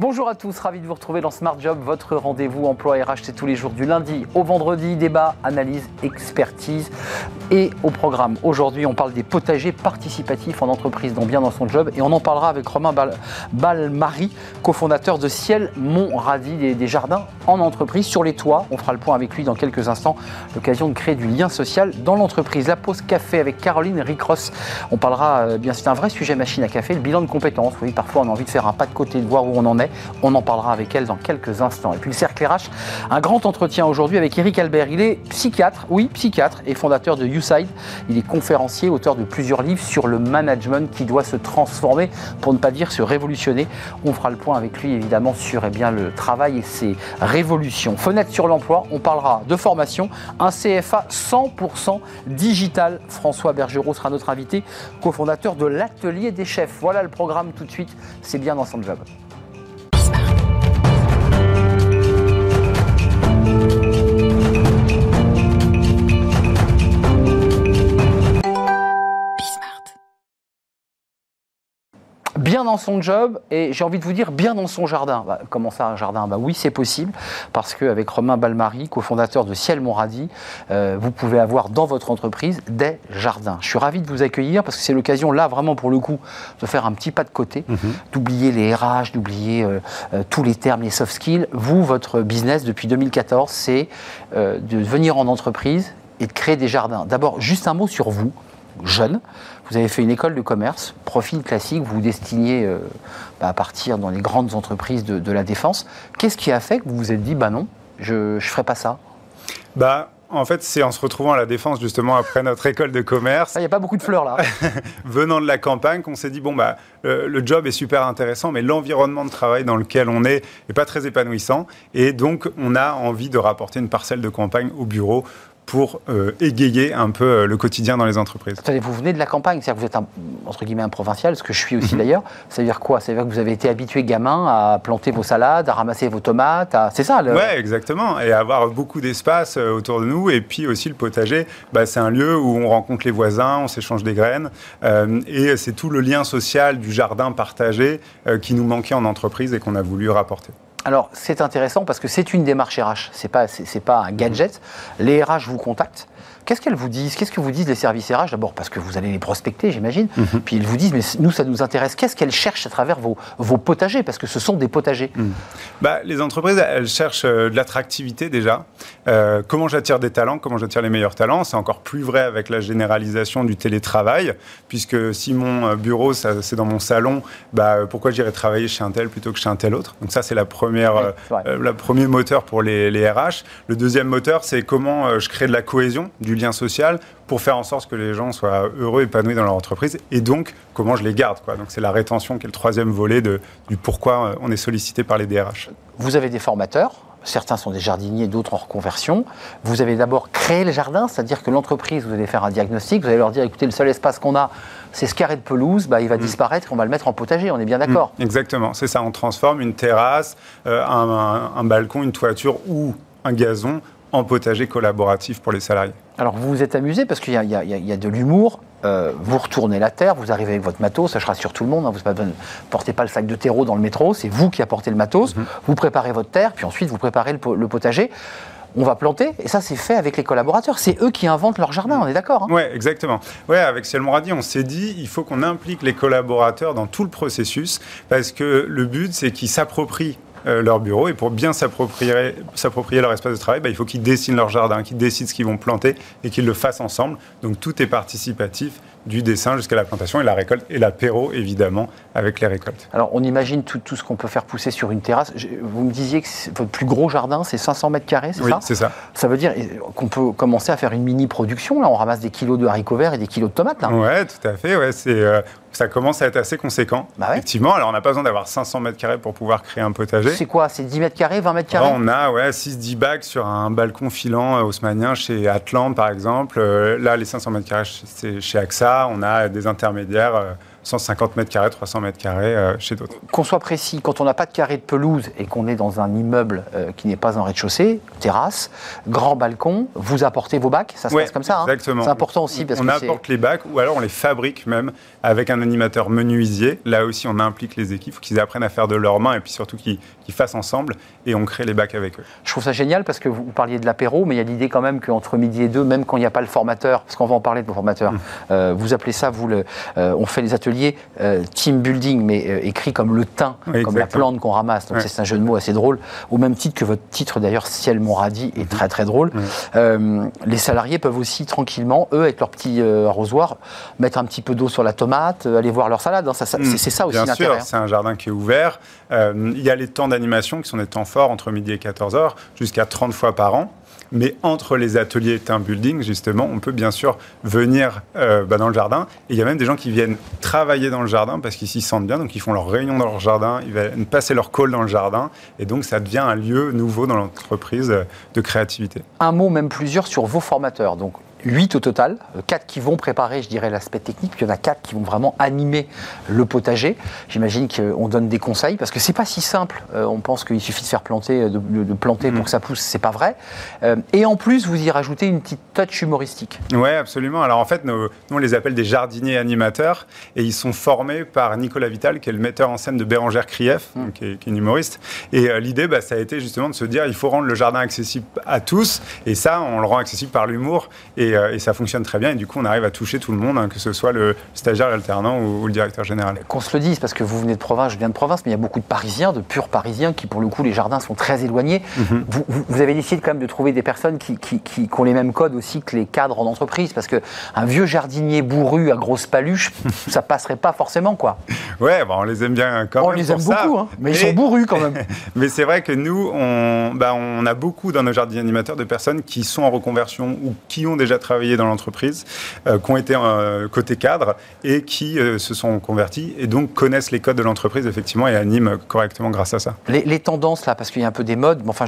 Bonjour à tous, ravi de vous retrouver dans Smart Job, votre rendez-vous emploi RH, c'est tous les jours du lundi au vendredi, débat, analyse, expertise. Et au programme, aujourd'hui, on parle des potagers participatifs en entreprise, dont bien dans son job, et on en parlera avec Romain Balmary, cofondateur de Ciel Montradi, des, des jardins en entreprise, sur les toits. On fera le point avec lui dans quelques instants, l'occasion de créer du lien social dans l'entreprise. La pause café avec Caroline Ricross. On parlera, euh, bien c'est un vrai sujet machine à café, le bilan de compétences. Oui, parfois on a envie de faire un pas de côté, de voir où on en est. On en parlera avec elle dans quelques instants. Et puis le cercle RH, un grand entretien aujourd'hui avec Eric Albert. Il est psychiatre, oui, psychiatre et fondateur de YouSide. Il est conférencier, auteur de plusieurs livres sur le management qui doit se transformer, pour ne pas dire se révolutionner. On fera le point avec lui évidemment sur eh bien, le travail et ses révolutions. Fenêtre sur l'emploi, on parlera de formation, un CFA 100% digital. François Bergerot sera notre invité, cofondateur de l'Atelier des chefs. Voilà le programme tout de suite, c'est bien dans son job. Bien dans son job et j'ai envie de vous dire bien dans son jardin. Bah, comment ça, un jardin? Bah, Oui, c'est possible parce qu'avec Romain Balmary, cofondateur de Ciel Montradi, euh, vous pouvez avoir dans votre entreprise des jardins. Je suis ravi de vous accueillir parce que c'est l'occasion là vraiment pour le coup de faire un petit pas de côté, mhm. d'oublier les RH, d'oublier euh, euh, tous les termes, les soft skills. Vous, votre business depuis 2014, c'est de venir en entreprise et de créer des jardins. D'abord, juste un mot sur vous, jeune. Vous avez fait une école de commerce, profil classique, vous vous destiniez euh, bah, à partir dans les grandes entreprises de, la défense. Qu'est-ce qui a fait que vous vous êtes dit, bah non, je ne ferai pas ça? Bah, en fait, c'est en se retrouvant à la défense justement après notre école de commerce. Il n'y a pas beaucoup de fleurs là. venant de la campagne, qu'on s'est dit bon bah le, job est super intéressant, mais l'environnement de travail dans lequel on est n'est pas très épanouissant, et donc on a envie de rapporter une parcelle de campagne au bureau pour euh, égayer un peu euh, le quotidien dans les entreprises. Attendez, vous venez de la campagne, c'est-à-dire que vous êtes un, entre guillemets un provincial, ce que je suis aussi mhm. d'ailleurs. Ça veut dire quoi? Ça veut dire que vous avez été habitué gamin à planter vos salades, à ramasser vos tomates, c'est ça le... Ouais, exactement, et avoir beaucoup d'espace euh, autour de nous, et puis aussi le potager, bah, c'est un lieu où on rencontre les voisins, on s'échange des graines, et c'est tout le lien social du jardin partagé qui nous manquait en entreprise et qu'on a voulu rapporter. Alors, c'est intéressant parce que c'est une démarche RH, ce n'est pas, pas un gadget. Les RH vous contactent Qu'est-ce qu'elles vous disent? Qu'est-ce que vous disent les services RH? D'abord parce que vous allez les prospecter, j'imagine. Mhm. Puis ils vous disent, mais nous, ça nous intéresse. Qu'est-ce qu'elles cherchent à travers vos, vos, potagers? Parce que ce sont des potagers. Mhm. Bah, les entreprises, elles cherchent euh, de l'attractivité déjà. Euh, comment j'attire des talents? Comment j'attire les meilleurs talents? C'est encore plus vrai avec la généralisation du télétravail. Puisque si mon euh, bureau, c'est dans mon salon, bah, pourquoi j'irais travailler chez un tel plutôt que chez un tel autre? Donc ça, c'est la première, le premier moteur pour les, les RH. Le deuxième moteur, c'est comment je crée de la cohésion, du lien social pour faire en sorte que les gens soient heureux, épanouis dans leur entreprise et donc comment je les garde. Quoi. Donc c'est la rétention qui est le troisième volet de, du pourquoi on est sollicité par les DRH. Vous avez des formateurs Certains sont des jardiniers, d'autres en reconversion. Vous avez d'abord créé le jardin, c'est-à-dire que l'entreprise, vous allez faire un diagnostic, vous allez leur dire écoutez, le seul espace qu'on a, c'est ce carré de pelouse, bah, il va mm. disparaître, on va le mettre en potager, on est bien d'accord mm. Exactement, c'est ça, on transforme une terrasse, euh, un, balcon, une toiture ou un gazon en potager collaboratif pour les salariés. Alors vous vous êtes amusé parce qu'il y, a de l'humour. Euh, vous retournez la terre, vous arrivez avec votre matos, ça je rassure tout le monde. Hein, vous ne portez pas le sac de terreau dans le métro, c'est vous qui apportez le matos. Mhm. Vous préparez votre terre, puis ensuite vous préparez le, potager on va planter, et ça c'est fait avec les collaborateurs. C'est eux qui inventent leur jardin, on est d'accord hein? Oui, exactement. Ouais, avec Ciel Moradi, on s'est dit, il faut qu'on implique les collaborateurs dans tout le processus, parce que le but c'est qu'ils s'approprient leur bureau. Et pour bien s'approprier, s'approprier leur espace de travail, bah, il faut qu'ils dessinent leur jardin, qu'ils décident ce qu'ils vont planter et qu'ils le fassent ensemble. Donc tout est participatif du dessin jusqu'à la plantation et la récolte et l'apéro évidemment avec les récoltes. Alors on imagine tout, tout ce qu'on peut faire pousser sur une terrasse. Vous me disiez que votre plus gros jardin c'est 500 mètres carrés, c'est oui, ça c'est ça. Ça veut dire qu'on peut commencer à faire une mini production. Là on ramasse des kilos de haricots verts et des kilos de tomates. Là. Ouais, tout à fait. Ouais, c'est euh, ça commence à être assez conséquent. Bah Effectivement, alors on n'a pas besoin d'avoir 500 mètres carrés pour pouvoir créer un potager. C'est quoi? C'est 10 mètres carrés, 20 mètres carrés? On a ouais, 6-10 bacs sur un balcon filant euh, haussmanien chez Atlante par exemple. Euh, là, les 500 mètres carrés, c'est chez AXA. On a des intermédiaires 150 mètres carrés, 300 mètres carrés chez d'autres. Qu'on soit précis, quand on n'a pas de carré de pelouse et qu'on est dans un immeuble qui n'est pas en rez-de-chaussée, terrasse, grand balcon, vous apportez vos bacs, ça se passe comme ça. Hein exactement. c'est important aussi parce on apporte les bacs ou alors on les fabrique même avec un animateur menuisier. Là aussi, on implique les équipes, faut qu'ils apprennent à faire de leurs mains et puis surtout qu'ils fassent ensemble et on crée les bacs avec eux. Je trouve ça génial parce que vous parliez de l'apéro, mais il y a l'idée quand même qu'entre midi et deux, même quand il n'y a pas le formateur, parce qu'on va en parler de vos formateurs, mmh. euh, vous appelez ça, vous, le, euh, on fait les ateliers euh, team building, mais écrit comme le thym, comme la plante qu'on ramasse. Donc c'est un jeu de mots assez drôle, au même titre que votre titre d'ailleurs, Ciel mon radis, est mmh. très très drôle. Mmh. les salariés peuvent aussi tranquillement, eux, avec leur petit arrosoir, mettre un petit peu d'eau sur la tomate, aller voir leur salade. Hein. c'est ça aussi. Bien sûr, hein. c'est un jardin qui est ouvert. il y a les temps d'animation qui sont des temps forts entre midi et 14h, jusqu'à 30 fois par an. Mais entre les ateliers team building, justement, on peut bien sûr venir euh, bah, dans le jardin. Et il y a même des gens qui viennent travailler dans le jardin parce qu'ils s'y sentent bien. Donc, ils font leur réunion dans leur jardin, ils viennent passer leur call dans le jardin. Et donc, ça devient un lieu nouveau dans l'entreprise de créativité. Un mot, même plusieurs, sur vos formateurs. Donc, 8 au total, 4 qui vont préparer, je dirais, l'aspect technique, puis il y en a 4 qui vont vraiment animer le potager. J'imagine qu'on donne des conseils, parce que c'est pas si simple. Euh, on pense qu'il suffit de faire planter, de, planter pour mm. que ça pousse, c'est pas vrai. Euh, et en plus, vous y rajoutez une petite touch humoristique. Oui, absolument. Alors en fait, nous, on les appelle des jardiniers animateurs, et ils sont formés par Nicolas Vital, qui est le metteur en scène de Bérangère Krief, mm. qui, est, une humoriste. Et euh, l'idée, bah, ça a été justement de se dire, il faut rendre le jardin accessible à tous, et ça, on le rend accessible par l'humour. Et euh, et, ça fonctionne très bien. Et du coup, on arrive à toucher tout le monde, hein, que ce soit le stagiaire, l'alternant ou, le directeur général. Qu'on se le dise, parce que vous venez de province, je viens de province, mais il y a beaucoup de Parisiens, de purs Parisiens, qui pour le coup, les jardins sont très éloignés. Mhm. vous, avez décidé quand même de trouver des personnes qui, qui, ont les mêmes codes aussi que les cadres en entreprise, parce qu'un vieux jardinier bourru à grosse paluche, ça passerait pas forcément, quoi. Ouais, bah, on les aime bien quand on même. On les aime beaucoup, hein, mais, ils sont bourrus quand même. mais c'est vrai que nous, on, bah, on a beaucoup dans nos jardins animateurs de personnes qui sont en reconversion ou qui ont déjà travaillé dans l'entreprise, euh, qui ont été euh, côté cadre et qui euh, se sont convertis et donc connaissent les codes de l'entreprise effectivement et animent correctement grâce à ça. Les, tendances là, parce qu'il y a un peu des modes, enfin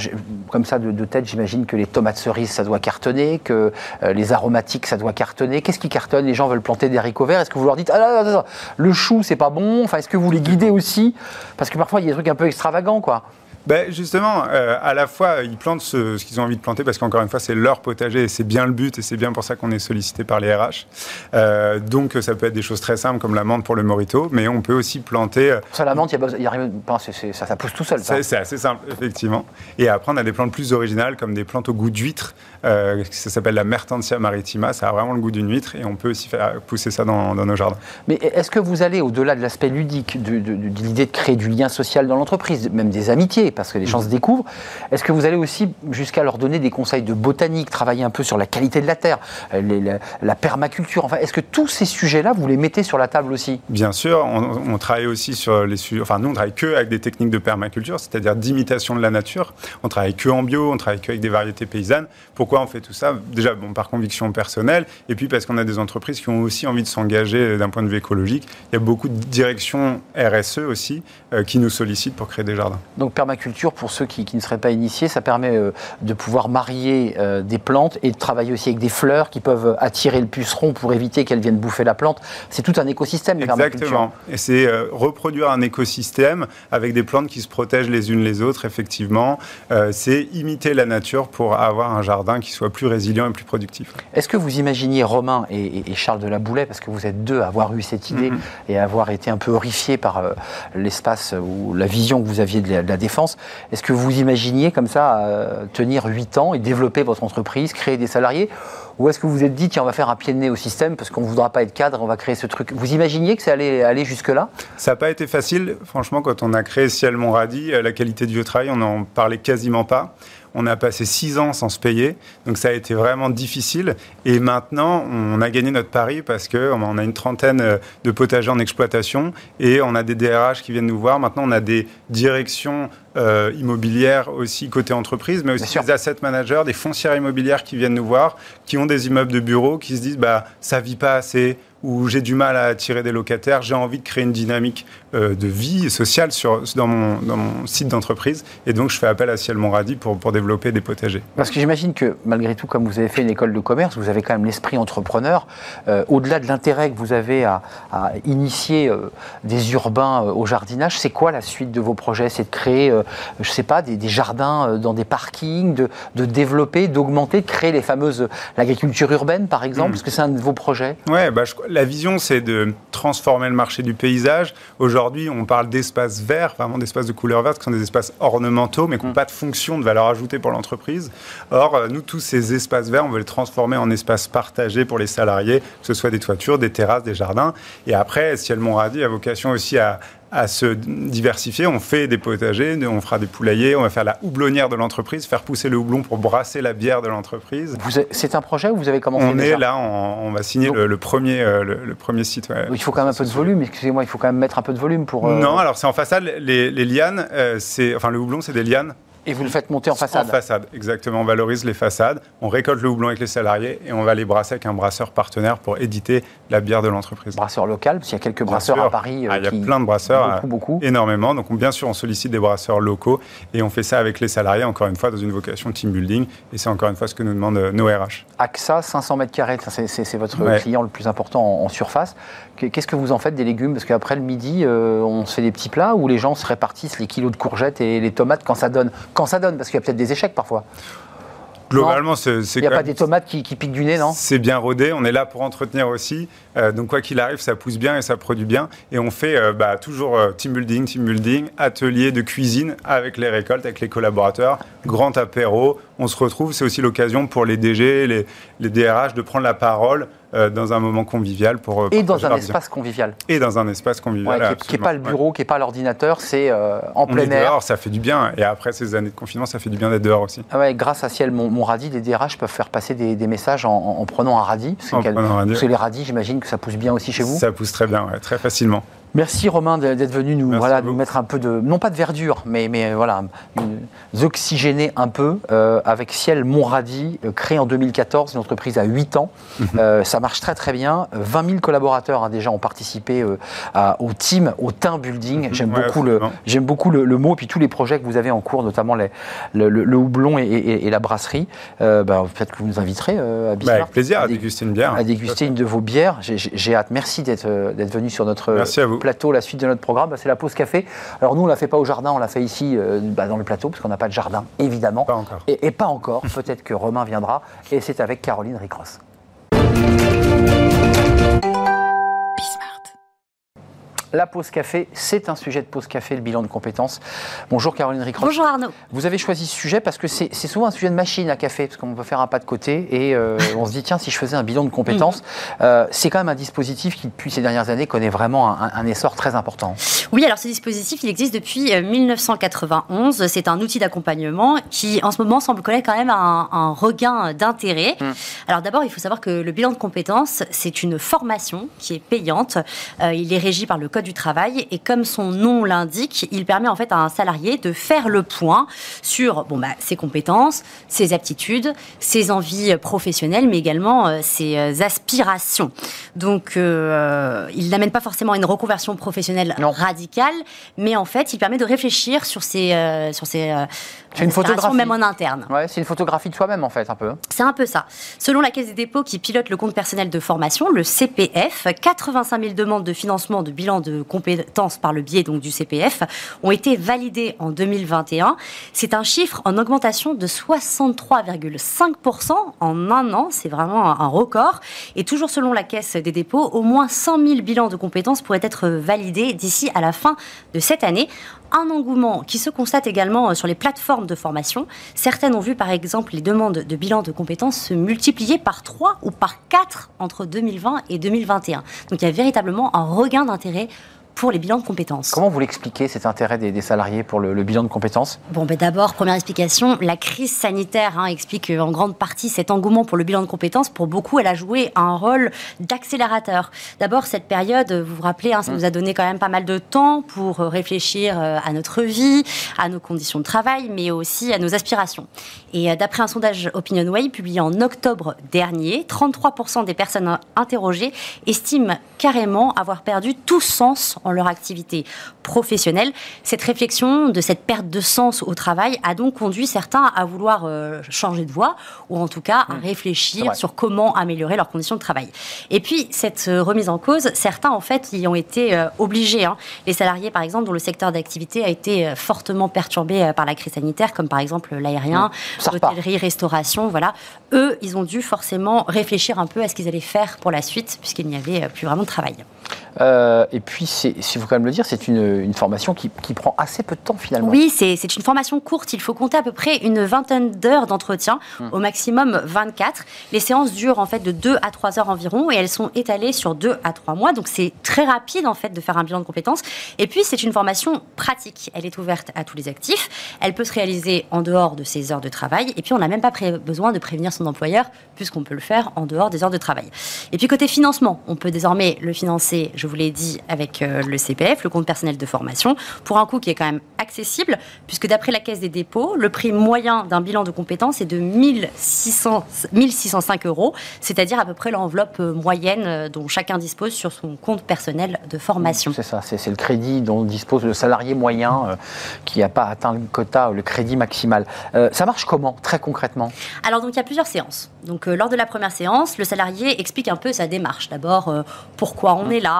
comme ça de, tête, j'imagine que les tomates cerises ça doit cartonner, que les aromatiques ça doit cartonner. Qu'est-ce qui cartonne? Les gens veulent planter des haricots verts. Est-ce que vous leur dites ah là, là, le chou c'est pas bon? Enfin, est-ce que vous les guidez aussi? Parce que parfois il y a des trucs un peu extravagants quoi ben Justement, euh, à la fois, ils plantent ce, qu'ils ont envie de planter parce qu'encore une fois, c'est leur potager et c'est bien le but et c'est bien pour ça qu'on est sollicité par les RH. Euh, donc, ça peut être des choses très simples comme la menthe pour le morito, mais on peut aussi planter. Euh, ça, la menthe, il y a, ça, ça pousse tout seul. C'est assez simple, effectivement. Et après, on a des plantes plus originales comme des plantes au goût d'huître. ça s'appelle la Mertensia maritima. Ça a vraiment le goût d'une huître et on peut aussi faire pousser ça dans, nos jardins. Mais est-ce que vous allez au-delà de l'aspect ludique, de, de l'idée de créer du lien social dans l'entreprise, même des amitiés parce que les gens se découvrent. Est-ce que vous allez aussi jusqu'à leur donner des conseils de botanique, travailler un peu sur la qualité de la terre, euh, la, permaculture Enfin, est-ce que tous ces sujets-là, vous les mettez sur la table aussi? Bien sûr, on, travaille aussi sur les sujets. Enfin, nous, on travaille que avec des techniques de permaculture, c'est-à-dire d'imitation de la nature. On travaille que en bio, on travaille que avec des variétés paysannes. Pourquoi on fait tout ça? Déjà, bon, par conviction personnelle, et puis parce qu'on a des entreprises qui ont aussi envie de s'engager d'un point de vue écologique. Il y a beaucoup de directions RSE aussi euh, qui nous sollicitent pour créer des jardins. Donc permaculture, pour ceux qui, ne seraient pas initiés, ça permet euh, de pouvoir marier euh, des plantes et de travailler aussi avec des fleurs qui peuvent attirer le puceron pour éviter qu'elles viennent bouffer la plante. C'est tout un écosystème. Exactement. Et c'est reproduire un écosystème avec des plantes qui se protègent les unes les autres, effectivement. c'est imiter la nature pour avoir un jardin qui soit plus résilient et plus productif. Est-ce que vous imaginiez Romain et, Charles de la Boulet, parce que vous êtes deux à avoir eu cette idée mm-hmm. et à avoir été un peu horrifiés par l'espace ou la vision que vous aviez de la, défense. Est-ce que vous imaginiez comme ça euh, tenir 8 ans et développer votre entreprise, créer des salariés? Ou est-ce que vous vous êtes dit, tiens, on va faire un pied de nez au système parce qu'on ne voudra pas être cadre, on va créer ce truc? Vous imaginiez que ça allait aller jusque-là? Ça n'a pas été facile. Franchement, quand on a créé Ciel Radis, euh, la qualité du travail, on n'en parlait quasiment pas. On a passé six ans sans se payer, donc ça a été vraiment difficile. Et maintenant, on a gagné notre pari parce qu'on a une trentaine euh, de potagers en exploitation et on a des DRH qui viennent nous voir. Maintenant, on a des directions euh, immobilières aussi côté entreprise, mais aussi des asset managers, des foncières immobilières qui viennent nous voir, qui ont des immeubles de bureaux, qui se disent bah ça vit pas assez où j'ai du mal à attirer des locataires, j'ai envie de créer une dynamique euh, de vie sociale sur, dans, mon, dans mon site d'entreprise. Et donc, je fais appel à Ciel Montradi pour, pour développer des potagers. Parce que j'imagine que, malgré tout, comme vous avez fait une école de commerce, vous avez quand même l'esprit entrepreneur. Euh, au-delà de l'intérêt que vous avez à, initier euh, des urbains au jardinage, c'est quoi la suite de vos projets? C'est de créer, je ne sais pas, des, jardins dans des parkings, de, de développer, d'augmenter, de créer les fameuses. l'agriculture urbaine, par exemple, mmh. parce que c'est un de vos projets Ouais, bah, la vision, c'est de transformer le marché du paysage. Aujourd'hui, on parle d'espaces verts, vraiment d'espaces de couleur verte, qui sont des espaces ornementaux, mais qui n'ont mm. pas de fonction de valeur ajoutée pour l'entreprise. Or, euh, nous, tous ces espaces verts, on veut les transformer en espaces partagés pour les salariés, que ce soit des toitures, des terrasses, des jardins. Et après, Ciel Montradi a vocation aussi à, à se diversifier. On fait des potagers, on fera des poulaillers, on va faire la houblonnière de l'entreprise, faire pousser le houblon pour brasser la bière de l'entreprise. C'est un projet où vous avez commencé On est là, on, va signer le, premier, euh, le, premier site. Il faut quand même un peu de volume, excusez-moi, il faut quand même mettre un peu de volume pour... Euh, non, alors c'est en façade, les, lianes, euh, c'est enfin le houblon c'est des lianes et vous le faites monter en façade En façade, exactement. On valorise les façades, on récolte le houblon avec les salariés et on va les brasser avec un brasseur partenaire pour éditer la bière de l'entreprise. Brasseur local, parce qu'il y a quelques brasseurs à Paris. Euh, ah, il y a plein de brasseurs, beaucoup, beaucoup. énormément. Donc bien sûr, on sollicite des brasseurs locaux et on fait ça avec les salariés, encore une fois, dans une vocation team building. Et c'est encore une fois ce que nous demandent euh, nos RH. AXA, 500 mètres carrés, c'est votre client le plus important en, surface. Qu'est-ce que vous en faites des légumes? Parce qu'après le midi, euh, on se fait des petits plats où les gens se répartissent les kilos de courgettes et les tomates quand ça donne? Quand ça donne, parce qu'il y a peut-être des échecs parfois. Globalement, c'est. Il n'y a pas des tomates qui, piquent du nez, non C'est bien rodé. On est là pour entretenir aussi. Euh, donc, quoi qu'il arrive, ça pousse bien et ça produit bien. Et on fait euh, bah, toujours euh, team building, team building, atelier de cuisine avec les récoltes, avec les collaborateurs, grand apéro. On se retrouve. C'est aussi l'occasion pour les DG, les, les DRH de prendre la parole euh, dans un moment convivial pour. Euh, et dans un espace convivial. Et dans un espace convivial. qui n'est pas le bureau, qui n'est pas l'ordinateur, c'est euh, en plein air. Dehors, ça fait du bien. Et après ces années de confinement, ça fait du bien d'être dehors aussi. Ah ouais, grâce à Ciel, mon, mon radis, les DRH peuvent faire passer des, messages en, prenant un radis. Parce, que les radis, j'imagine que ça pousse bien aussi chez vous. Ça pousse très bien, très facilement. Merci Romain d'être venu nous, voilà, nous mettre un peu de, non pas de verdure, mais, mais voilà, nous oxygéner un peu euh, avec Ciel Montradi, euh, créé en 2014, une entreprise à 8 ans. Mhm. Euh, ça marche très très bien. 20 000 collaborateurs hein, déjà ont participé au team, au team building. Mhm. J'aime beaucoup, le, j'aime beaucoup le, mot, et puis tous les projets que vous avez en cours, notamment les, le, houblon et, la brasserie. Bah, peut-être que vous nous inviterez à Bismarck. Bah, avec plaisir, à, déguster une bière. À déguster une de vos bières. J'ai hâte. Merci d'être venu sur notre. Merci à vous plateau, la suite de notre programme, bah, c'est la pause café. Alors nous, on ne la fait pas au jardin, on l'a fait ici euh, bah, dans le plateau, parce qu'on n'a pas de jardin, évidemment. Pas encore. Et, pas encore, peut-être que Romain viendra, et c'est avec Caroline Ricross. La pause café, c'est un sujet de pause café, le bilan de compétences. Bonjour Caroline Ricross. Bonjour Arnaud. Vous avez choisi ce sujet parce que c'est souvent un sujet de machine à café, parce qu'on peut faire un pas de côté et euh, on se dit, tiens, si je faisais un bilan de compétences, euh, c'est quand même un dispositif qui, depuis ces dernières années, connaît vraiment un, essor très important. Oui, alors ce dispositif, il existe depuis 1991. Euh, c'est un outil d'accompagnement qui, en ce moment, semble connaître quand même un, regain d'intérêt. Mm. Alors d'abord, il faut savoir que le bilan de compétences, c'est une formation qui est payante. il est régi par le Code du travail et comme son nom l'indique, il permet en fait à un salarié de faire le point sur bon, bah, ses compétences, ses aptitudes, ses envies professionnelles, mais également euh, ses euh, aspirations. Donc, euh, il n'amène pas forcément une reconversion professionnelle radicale, mais en fait, il permet de réfléchir sur ses, sur ses c'est une photographie. Même en interne. Ouais, c'est une photographie de soi-même, en fait, un peu. C'est un peu ça. Selon la Caisse des dépôts qui pilote le compte personnel de formation, le CPF, 85 000 demandes de financement de bilan de compétences par le biais donc, du CPF ont été validées en 2021. C'est un chiffre en augmentation de 63,5% en un an. C'est vraiment un record. Et toujours selon la Caisse des dépôts, au moins 100 000 bilans de compétences pourraient être validés d'ici à la fin de cette année un engouement qui se constate également euh, sur les plateformes de formation. Certaines ont vu par exemple les demandes de bilan de compétences se multiplier par 3 ou par 4 entre 2020 et 2021. Donc il y a véritablement un regain d'intérêt pour les bilans de compétences. Comment vous l'expliquez cet intérêt des, salariés pour le, bilan de compétences? Bon, ben d'abord, première explication, la crise sanitaire hein, explique en grande partie cet engouement pour le bilan de compétences. Pour beaucoup, elle a joué un rôle d'accélérateur. D'abord, cette période, vous vous rappelez, hein, ça mmh. nous a donné quand même pas mal de temps pour réfléchir euh, à notre vie, à nos conditions de travail, mais aussi à nos aspirations. Et euh, d'après un sondage OpinionWay publié en octobre dernier, 33% des personnes interrogées estiment carrément avoir perdu tout sens en leur activité professionnelle. Cette réflexion de cette perte de sens au travail a donc conduit certains à vouloir euh, changer de voie ou en tout cas à mmh. réfléchir sur comment améliorer leurs conditions de travail. Et puis cette euh, remise en cause, certains en fait y ont été obligés. Hein. Les salariés par exemple dont le secteur d'activité a été fortement perturbé par la crise sanitaire, comme par exemple l'aérien, mmh. l'hôtellerie, restauration, voilà. Eux, ils ont dû forcément réfléchir un peu à ce qu'ils allaient faire pour la suite, puisqu'il n'y avait plus vraiment de travail. Euh, et puis, il faut quand même le dire, c'est une, formation qui, prend assez peu de temps finalement. Oui, c'est une formation courte. Il faut compter à peu près une vingtaine d'heures d'entretien, hum. au maximum 24. Les séances durent en fait de 2 à 3 heures environ et elles sont étalées sur 2 à 3 mois. Donc c'est très rapide en fait de faire un bilan de compétences. Et puis c'est une formation pratique. Elle est ouverte à tous les actifs. Elle peut se réaliser en dehors de ses heures de travail. Et puis on n'a même pas besoin de prévenir son employeur puisqu'on peut le faire en dehors des heures de travail. Et puis côté financement, on peut désormais le financer je vous l'ai dit, avec euh, le CPF, le compte personnel de formation, pour un coût qui est quand même accessible, puisque d'après la Caisse des dépôts, le prix moyen d'un bilan de compétences est de 1600, 1605 euros, c'est-à-dire à peu près l'enveloppe euh, moyenne euh, dont chacun dispose sur son compte personnel de formation. C'est ça, c'est le crédit dont dispose le salarié moyen qui n'a pas atteint le quota, le crédit maximal. ça marche comment, très concrètement? Alors, donc, il y a plusieurs séances. Donc, lors de la première séance, le salarié explique un peu sa démarche. D'abord, pourquoi on mmh. est là,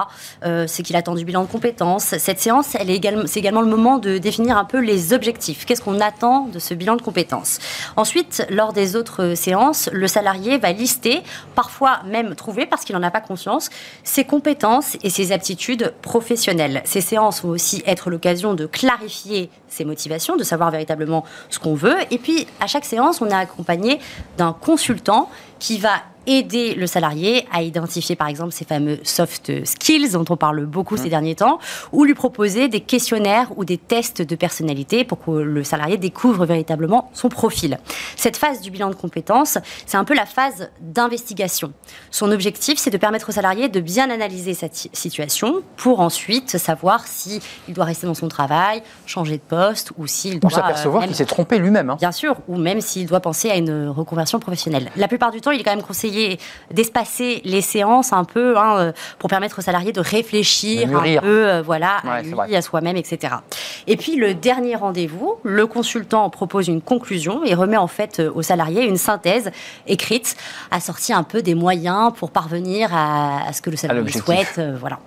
euh, c'est qu'il attend du bilan de compétences. Cette séance, également, c'est également le moment de définir un peu les objectifs. Qu'est-ce qu'on attend de ce bilan de compétences? Ensuite, lors des autres séances, le salarié va lister, parfois même trouver, parce qu'il n'en a pas conscience, ses compétences et ses aptitudes professionnelles. Ces séances vont aussi être l'occasion de clarifier ses motivations, de savoir véritablement ce qu'on veut. Et puis, à chaque séance, on est accompagné d'un consultant qui va aider le salarié à identifier par exemple ces fameux soft skills dont on parle beaucoup ces mmh. derniers temps, ou lui proposer des questionnaires ou des tests de personnalité pour que le salarié découvre véritablement son profil. Cette phase du bilan de compétences, c'est un peu la phase d'investigation. Son objectif, c'est de permettre au salarié de bien analyser cette situation pour ensuite savoir s'il doit rester dans son travail, changer de poste ou s'il doit... s'apercevoir qu'il s'est trompé lui-même. Hein. Bien sûr, ou même s'il doit penser à une reconversion professionnelle. La plupart du temps, il est quand même conseillé d'espacer les séances un peu hein, euh, pour permettre aux salariés de réfléchir un peu euh, voilà, à lui, à soi-même, etc. Et puis le dernier rendez-vous, le consultant propose une conclusion et remet en fait euh, aux salariés une synthèse écrite, assortie un peu des moyens pour parvenir à, ce que le salarié souhaite. voilà.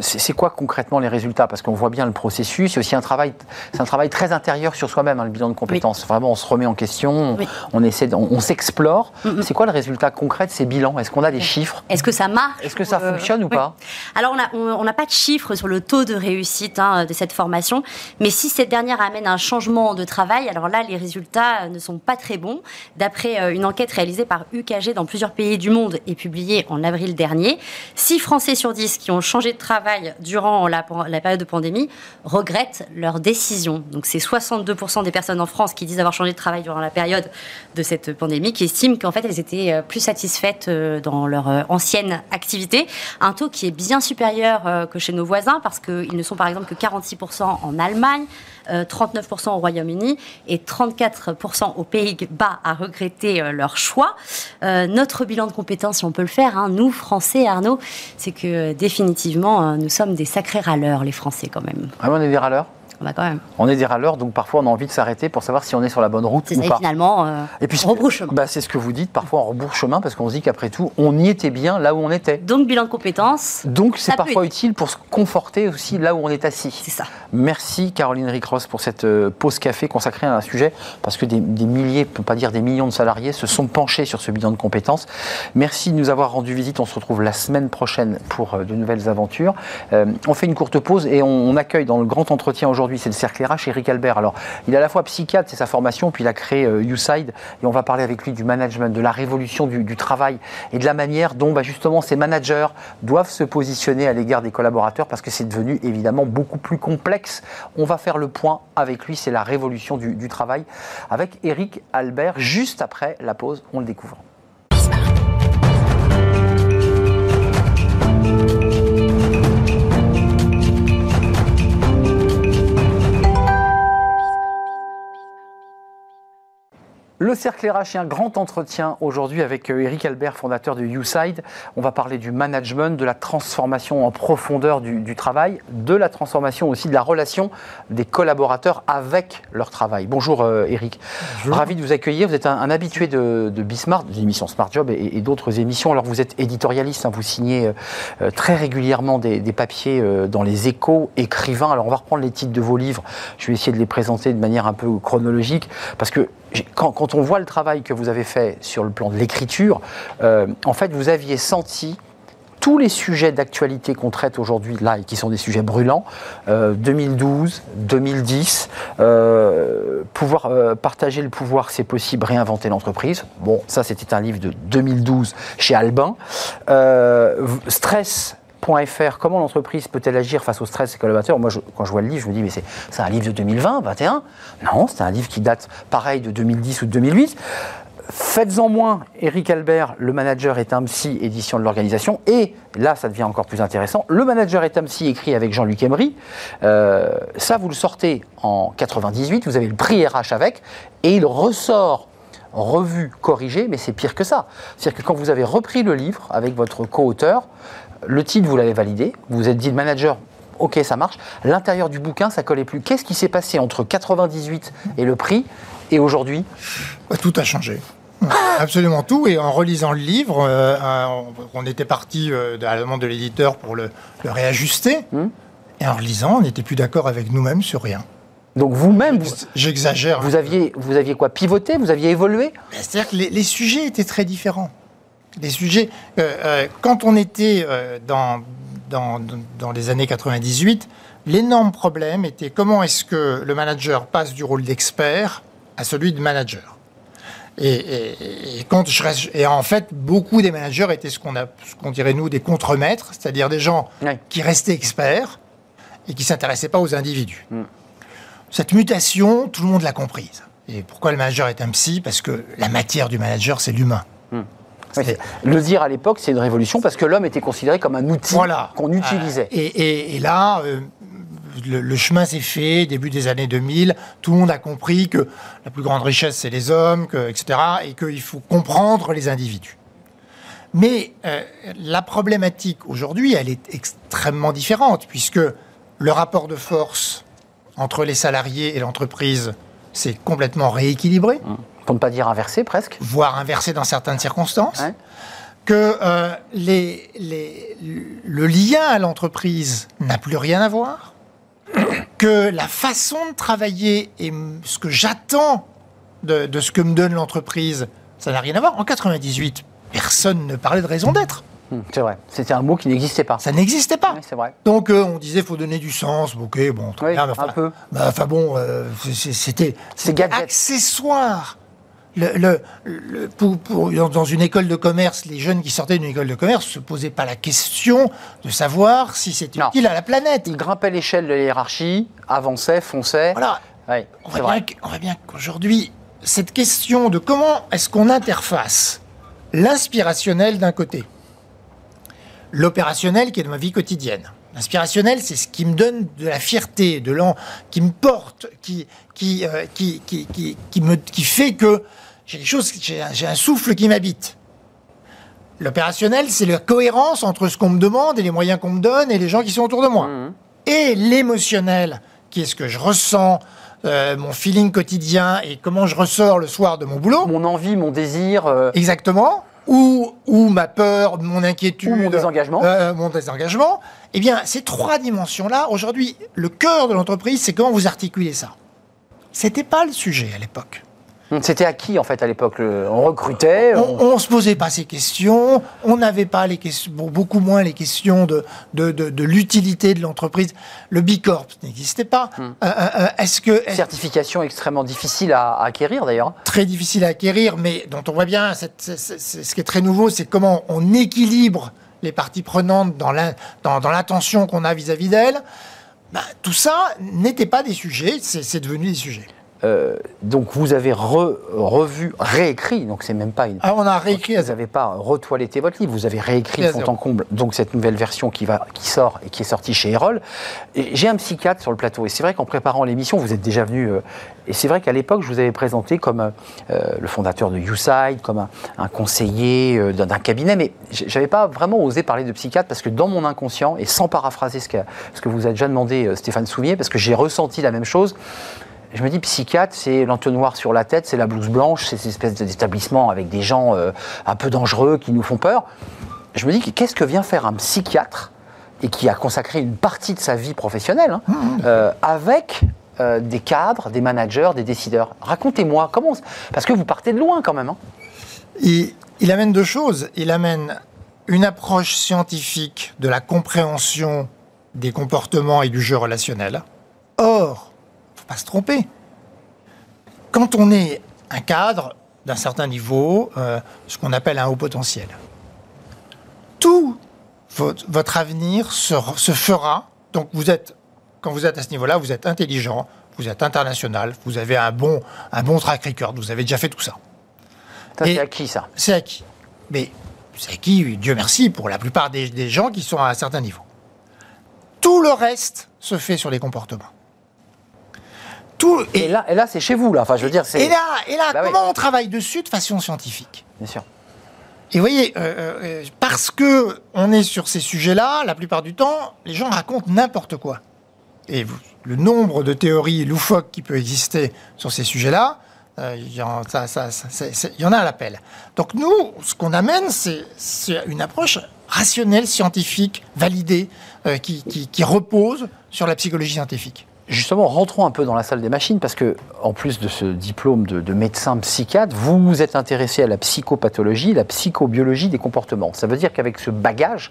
c'est quoi concrètement les résultats? Parce qu'on voit bien le processus, c'est aussi un travail, c'est un travail très intérieur sur soi-même, hein, le bilan de compétences. Vraiment, on se remet en question, on, essaie, on, s'explore. C'est quoi le résultat résultats concrets de ces bilans? Est-ce qu'on a des chiffres? Est-ce que ça marche? Est-ce que ça euh, fonctionne ou pas? Alors, on n'a pas de chiffres sur le taux de réussite hein, de cette formation, mais si cette dernière amène un changement de travail, alors là, les résultats ne sont pas très bons. D'après euh, une enquête réalisée par UKG dans plusieurs pays du monde et publiée en avril dernier, 6 Français sur 10 qui ont changé de travail durant la, la période de pandémie regrettent leur décision. Donc, c'est 62% des personnes en France qui disent avoir changé de travail durant la période de cette pandémie qui estiment qu'en fait, elles étaient euh, plus satisfaites euh, dans leur euh, ancienne activité. Un taux qui est bien supérieur que chez nos voisins parce qu'ils ne sont par exemple que 46% en Allemagne, 39% au Royaume-Uni et 34% aux Pays-Bas à regretter leur choix. notre bilan de compétences, si on peut le faire, hein, nous Français, Arnaud, c'est que définitivement nous sommes des sacrés râleurs, les Français quand même. Ah, on est des râleurs? Quand même. On est des râleurs, donc parfois on a envie de s'arrêter pour savoir si on est sur la bonne route ou ça, pas. Et finalement, euh, et puis, on chemin. Bah, c'est ce que vous dites, parfois on rebrouche chemin parce qu'on se dit qu'après tout, on y était bien là où on était. Donc bilan de compétences. Donc c'est parfois utile pour se conforter aussi là où on est assis. C'est ça. Merci Caroline Ricross pour cette euh, pause café consacrée à un sujet parce que des, milliers, pour pas dire des millions de salariés se sont penchés sur ce bilan de compétences. Merci de nous avoir rendu visite. On se retrouve la semaine prochaine pour euh, de nouvelles aventures. on fait une courte pause et on accueille dans le grand entretien aujourd'hui aujourd'hui, c'est le cercle RH, Eric Albert. Alors, il est à la fois psychiatre, c'est sa formation, puis il a créé euh, YouSide, et on va parler avec lui du management, de la révolution du, travail, et de la manière dont bah, justement ces managers doivent se positionner à l'égard des collaborateurs, parce que c'est devenu évidemment beaucoup plus complexe. On va faire le point avec lui, c'est la révolution du, du travail, avec Eric Albert, juste après la pause, on le découvre. Le cercle RH est un grand entretien aujourd'hui avec Eric euh, Albert, fondateur de YouSide. On va parler du management, de la transformation en profondeur du, travail, de la transformation aussi de la relation des collaborateurs avec leur travail. Bonjour euh, Eric, ravi de vous accueillir. Vous êtes un, habitué de, de Bismart, de l'émission Smart Job et, d'autres émissions. Alors vous êtes éditorialiste, hein. vous signez euh, très régulièrement des, papiers dans les échos, écrivain. Alors on va reprendre les titres de vos livres. Je vais essayer de les présenter de manière un peu chronologique parce que quand, on voit le travail que vous avez fait sur le plan de l'écriture, euh, en fait, vous aviez senti tous les sujets d'actualité qu'on traite aujourd'hui là et qui sont des sujets brûlants, 2012, 2010, euh, pouvoir euh, partager le pouvoir, c'est possible, réinventer l'entreprise. Bon, ça c'était un livre de 2012 chez Albin. stress, comment l'entreprise peut-elle agir face au stress des collaborateurs? Moi, quand je vois le livre, je me dis, mais c'est un livre de 2020, 21 Non, c'est un livre qui date pareil de 2010 ou de 2008. Faites-en moins, Eric Albert, le manager est un psy, édition de l'organisation. Et là, ça devient encore plus intéressant. Le manager est un psy, écrit avec Jean-Luc Emery. Euh, ça, vous le sortez en 98, vous avez le prix RH avec, et il ressort revu, corrigé, mais c'est pire que ça. C'est-à-dire que quand vous avez repris le livre avec votre co-auteur, le titre, vous l'avez validé, vous vous êtes dit, le manager, ok, ça marche. L'intérieur du bouquin, ça collait plus. Qu'est-ce qui s'est passé entre 98 et le prix et aujourd'hui? Bah, Tout a changé. Absolument tout. Et en relisant le livre, euh, on était parti euh, à la demande de l'éditeur pour le, réajuster. Hmm. Et en relisant, on n'était plus d'accord avec nous-mêmes sur rien. Donc vous-même, j'exagère. Vous, aviez, vous aviez quoi? Pivoté? Vous aviez évolué? C'est-à-dire que les, sujets étaient très différents. Les sujets, euh, euh, quand on était euh, dans, dans, dans, les années 98, l'énorme problème était comment est-ce que le manager passe du rôle d'expert à celui de manager. Et, quand je et en fait, beaucoup des managers étaient ce qu'on qu'on dirait nous des contremaîtres, c'est-à-dire des gens qui restaient experts et qui s'intéressaient pas aux individus. Mm. Cette mutation, tout le monde l'a comprise. Et pourquoi le manager est un psy? Parce que la matière du manager, c'est l'humain. Le dire à l'époque, c'est une révolution parce que l'homme était considéré comme un outil qu'on utilisait. Et, là, euh, le, chemin s'est fait, début des années 2000, tout le monde a compris que la plus grande richesse, c'est les hommes, etc., et qu'il faut comprendre les individus. Mais euh, la problématique aujourd'hui, elle est extrêmement différente, puisque le rapport de force entre les salariés et l'entreprise, c'est complètement rééquilibré. Mmh. Pour ne pas dire inversé presque. Voire inversé dans certaines circonstances. Que euh, les, le lien à l'entreprise n'a plus rien à voir. que la façon de travailler et ce que j'attends de, de ce que me donne l'entreprise, ça n'a rien à voir. En 98, personne ne parlait de raison d'être. Hmm, c'est vrai. C'était un mot qui n'existait pas. Ça n'existait pas. c'est vrai. Donc euh, on disait faut donner du sens. Ok, bon, très bien, un peu. Enfin bon, euh, c'était accessoire. Le, le, pour, dans une école de commerce, les jeunes qui sortaient d'une école de commerce ne se posaient pas la question de savoir si c'était utile à la planète. Ils grimpaient l'échelle de la hiérarchie, avançaient, fonçaient. Voilà. on, voit bien, qu'aujourd'hui, cette question de comment est-ce qu'on interface l'inspirationnel d'un côté l'opérationnel qui est dans ma vie quotidienne. L'inspirationnel, c'est ce qui me donne de la fierté, de l'an, qui me porte, qui, qui, euh, qui, qui, qui, me, qui fait que j'ai des choses, j'ai un, souffle qui m'habite. L'opérationnel, c'est la cohérence entre ce qu'on me demande et les moyens qu'on me donne et les gens qui sont autour de moi. Mmh. Et l'émotionnel, qui est ce que je ressens, euh, mon feeling quotidien et comment je ressors le soir de mon boulot. Mon envie, mon désir. Euh, Exactement ou, ou ma peur, mon inquiétude, ou mon désengagement, euh, mon désengagement, eh bien, ces trois dimensions-là, aujourd'hui, le cœur de l'entreprise, c'est comment vous articulez ça. C'était pas le sujet à l'époque. C'était à qui en fait à l'époque On recrutait On ne se posait pas ces questions, on n'avait pas les questions, beaucoup moins les questions de, de, de, l'utilité de l'entreprise. Le Bicorp n'existait pas. Hmm. Euh, euh, euh, est-ce que certification extrêmement difficile à, acquérir d'ailleurs Très difficile à acquérir, mais dont on voit bien, ce qui est très nouveau, c'est comment on équilibre les parties prenantes dans l'intention dans, qu'on a vis-à-vis d'elles. Ben, tout ça n'était pas des sujets, c'est devenu des sujets. Euh, donc vous avez revu, réécrit, donc c'est même pas une. Ah, on a réécrit. Vous n'avez pas retoiletté votre livre, vous avez réécrit fond en comble, donc cette nouvelle version qui, va, qui sort et qui est sortie chez Erol. J'ai un psychiatre sur le plateau, et c'est vrai qu'en préparant l'émission, vous êtes déjà venu. Euh, et c'est vrai qu'à l'époque, je vous avais présenté comme euh, le fondateur de YouSide, comme un, conseiller d'un cabinet, mais j'avais pas vraiment osé parler de psychiatre parce que dans mon inconscient, et sans paraphraser ce que, ce que vous a déjà demandé Stéphane Soumier, parce que j'ai ressenti la même chose, je me dis, psychiatre, c'est l'entonnoir sur la tête, c'est la blouse blanche, c'est cette espèce d'établissement avec des gens euh, un peu dangereux qui nous font peur. Je me dis, qu'est-ce que vient faire un psychiatre et qui a consacré une partie de sa vie professionnelle hein, mmh. Euh, avec euh, des cadres, des managers, des décideurs? Racontez-moi, comment Parce que vous partez de loin quand même. Hein. Il, il amène deux choses. Il amène une approche scientifique de la compréhension des comportements et du jeu relationnel. Or, pas se tromper. Quand on est un cadre d'un certain niveau, euh, ce qu'on appelle un haut potentiel, tout votre, avenir se, fera. Donc vous êtes, quand vous êtes à ce niveau-là, vous êtes intelligent, vous êtes international, vous avez un bon, un bon track record, vous avez déjà fait tout ça. c'est acquis ça. C'est acquis. Mais c'est acquis, Dieu merci, pour la plupart des, des gens qui sont à un certain niveau. Tout le reste se fait sur les comportements et, là, et là c'est chez vous, là. Enfin, je veux dire, Et là, et là bah comment on travaille dessus de façon scientifique Bien sûr. Et vous voyez, euh, euh, euh, parce que on est sur ces sujets-là, la plupart du temps, les gens racontent n'importe quoi. Et le nombre de théories loufoques qui peut exister sur ces sujets-là, il y, en, a à l'appel. Donc nous, ce qu'on amène, c'est une approche rationnelle, scientifique, validée, qui, qui repose sur la psychologie scientifique. Justement, rentrons un peu dans la salle des machines parce que, en plus de ce diplôme de, médecin psychiatre, vous vous êtes intéressé à la psychopathologie, la psychobiologie des comportements. Ça veut dire qu'avec ce bagage,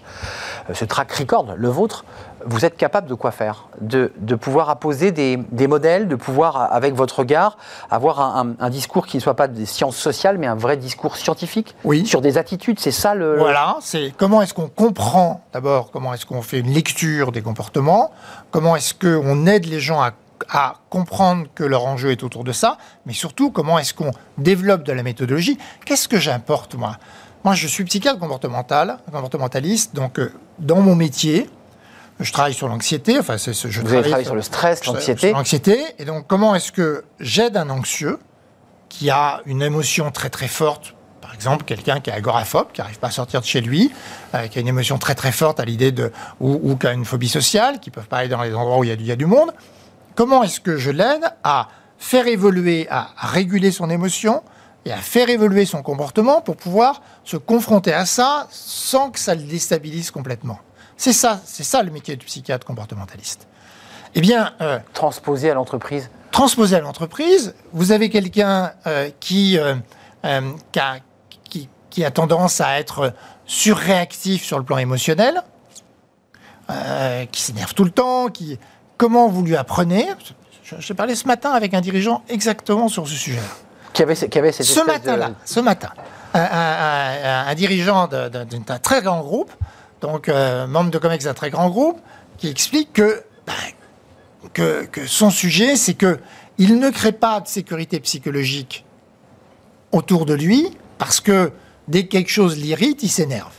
euh, ce track record, le vôtre, vous êtes capable de quoi faire de, pouvoir apposer des, modèles, de pouvoir, avec votre regard, avoir un, discours qui ne soit pas des sciences sociales, mais un vrai discours scientifique oui. sur des attitudes. C'est ça le. Voilà, c'est comment est-ce qu'on comprend d'abord, comment est-ce qu'on fait une lecture des comportements, comment est-ce qu'on aide les gens à, à comprendre que leur enjeu est autour de ça, mais surtout comment est-ce qu'on développe de la méthodologie. Qu'est-ce que j'importe moi? Moi, je suis psychiatre comportemental, comportementaliste, donc euh, dans mon métier, je travaille sur l'anxiété. Enfin, je Vous travaille avez travaillé sur, le stress, l'anxiété. L'anxiété. Et donc, comment est-ce que j'aide un anxieux qui a une émotion très très forte? Par exemple, quelqu'un qui est agoraphobe, qui n'arrive pas à sortir de chez lui, euh, qui a une émotion très très forte à l'idée de. ou, qui a une phobie sociale, qui ne peuvent pas aller dans les endroits où il y a, y a du monde. Comment est-ce que je l'aide à faire évoluer, à, réguler son émotion et à faire évoluer son comportement pour pouvoir se confronter à ça sans que ça le déstabilise complètement? C'est ça, c'est ça le métier du psychiatre comportementaliste. Eh bien, euh, transposer à l'entreprise. Transposer à l'entreprise, vous avez quelqu'un euh, qui, euh, qui, qui, a tendance à être surréactif sur le plan émotionnel, qui s'énerve tout le temps, qui comment vous lui apprenez? J'ai parlé ce matin avec un dirigeant exactement sur ce sujet-là. Qui avait, qui avait cette ce matin-là, ce matin, un, un dirigeant d'un très grand groupe donc euh, membre de COMEX d'un très grand groupe, qui explique que, ben, que, que, son sujet, c'est que il ne crée pas de sécurité psychologique autour de lui, parce que dès que quelque chose l'irrite, il s'énerve.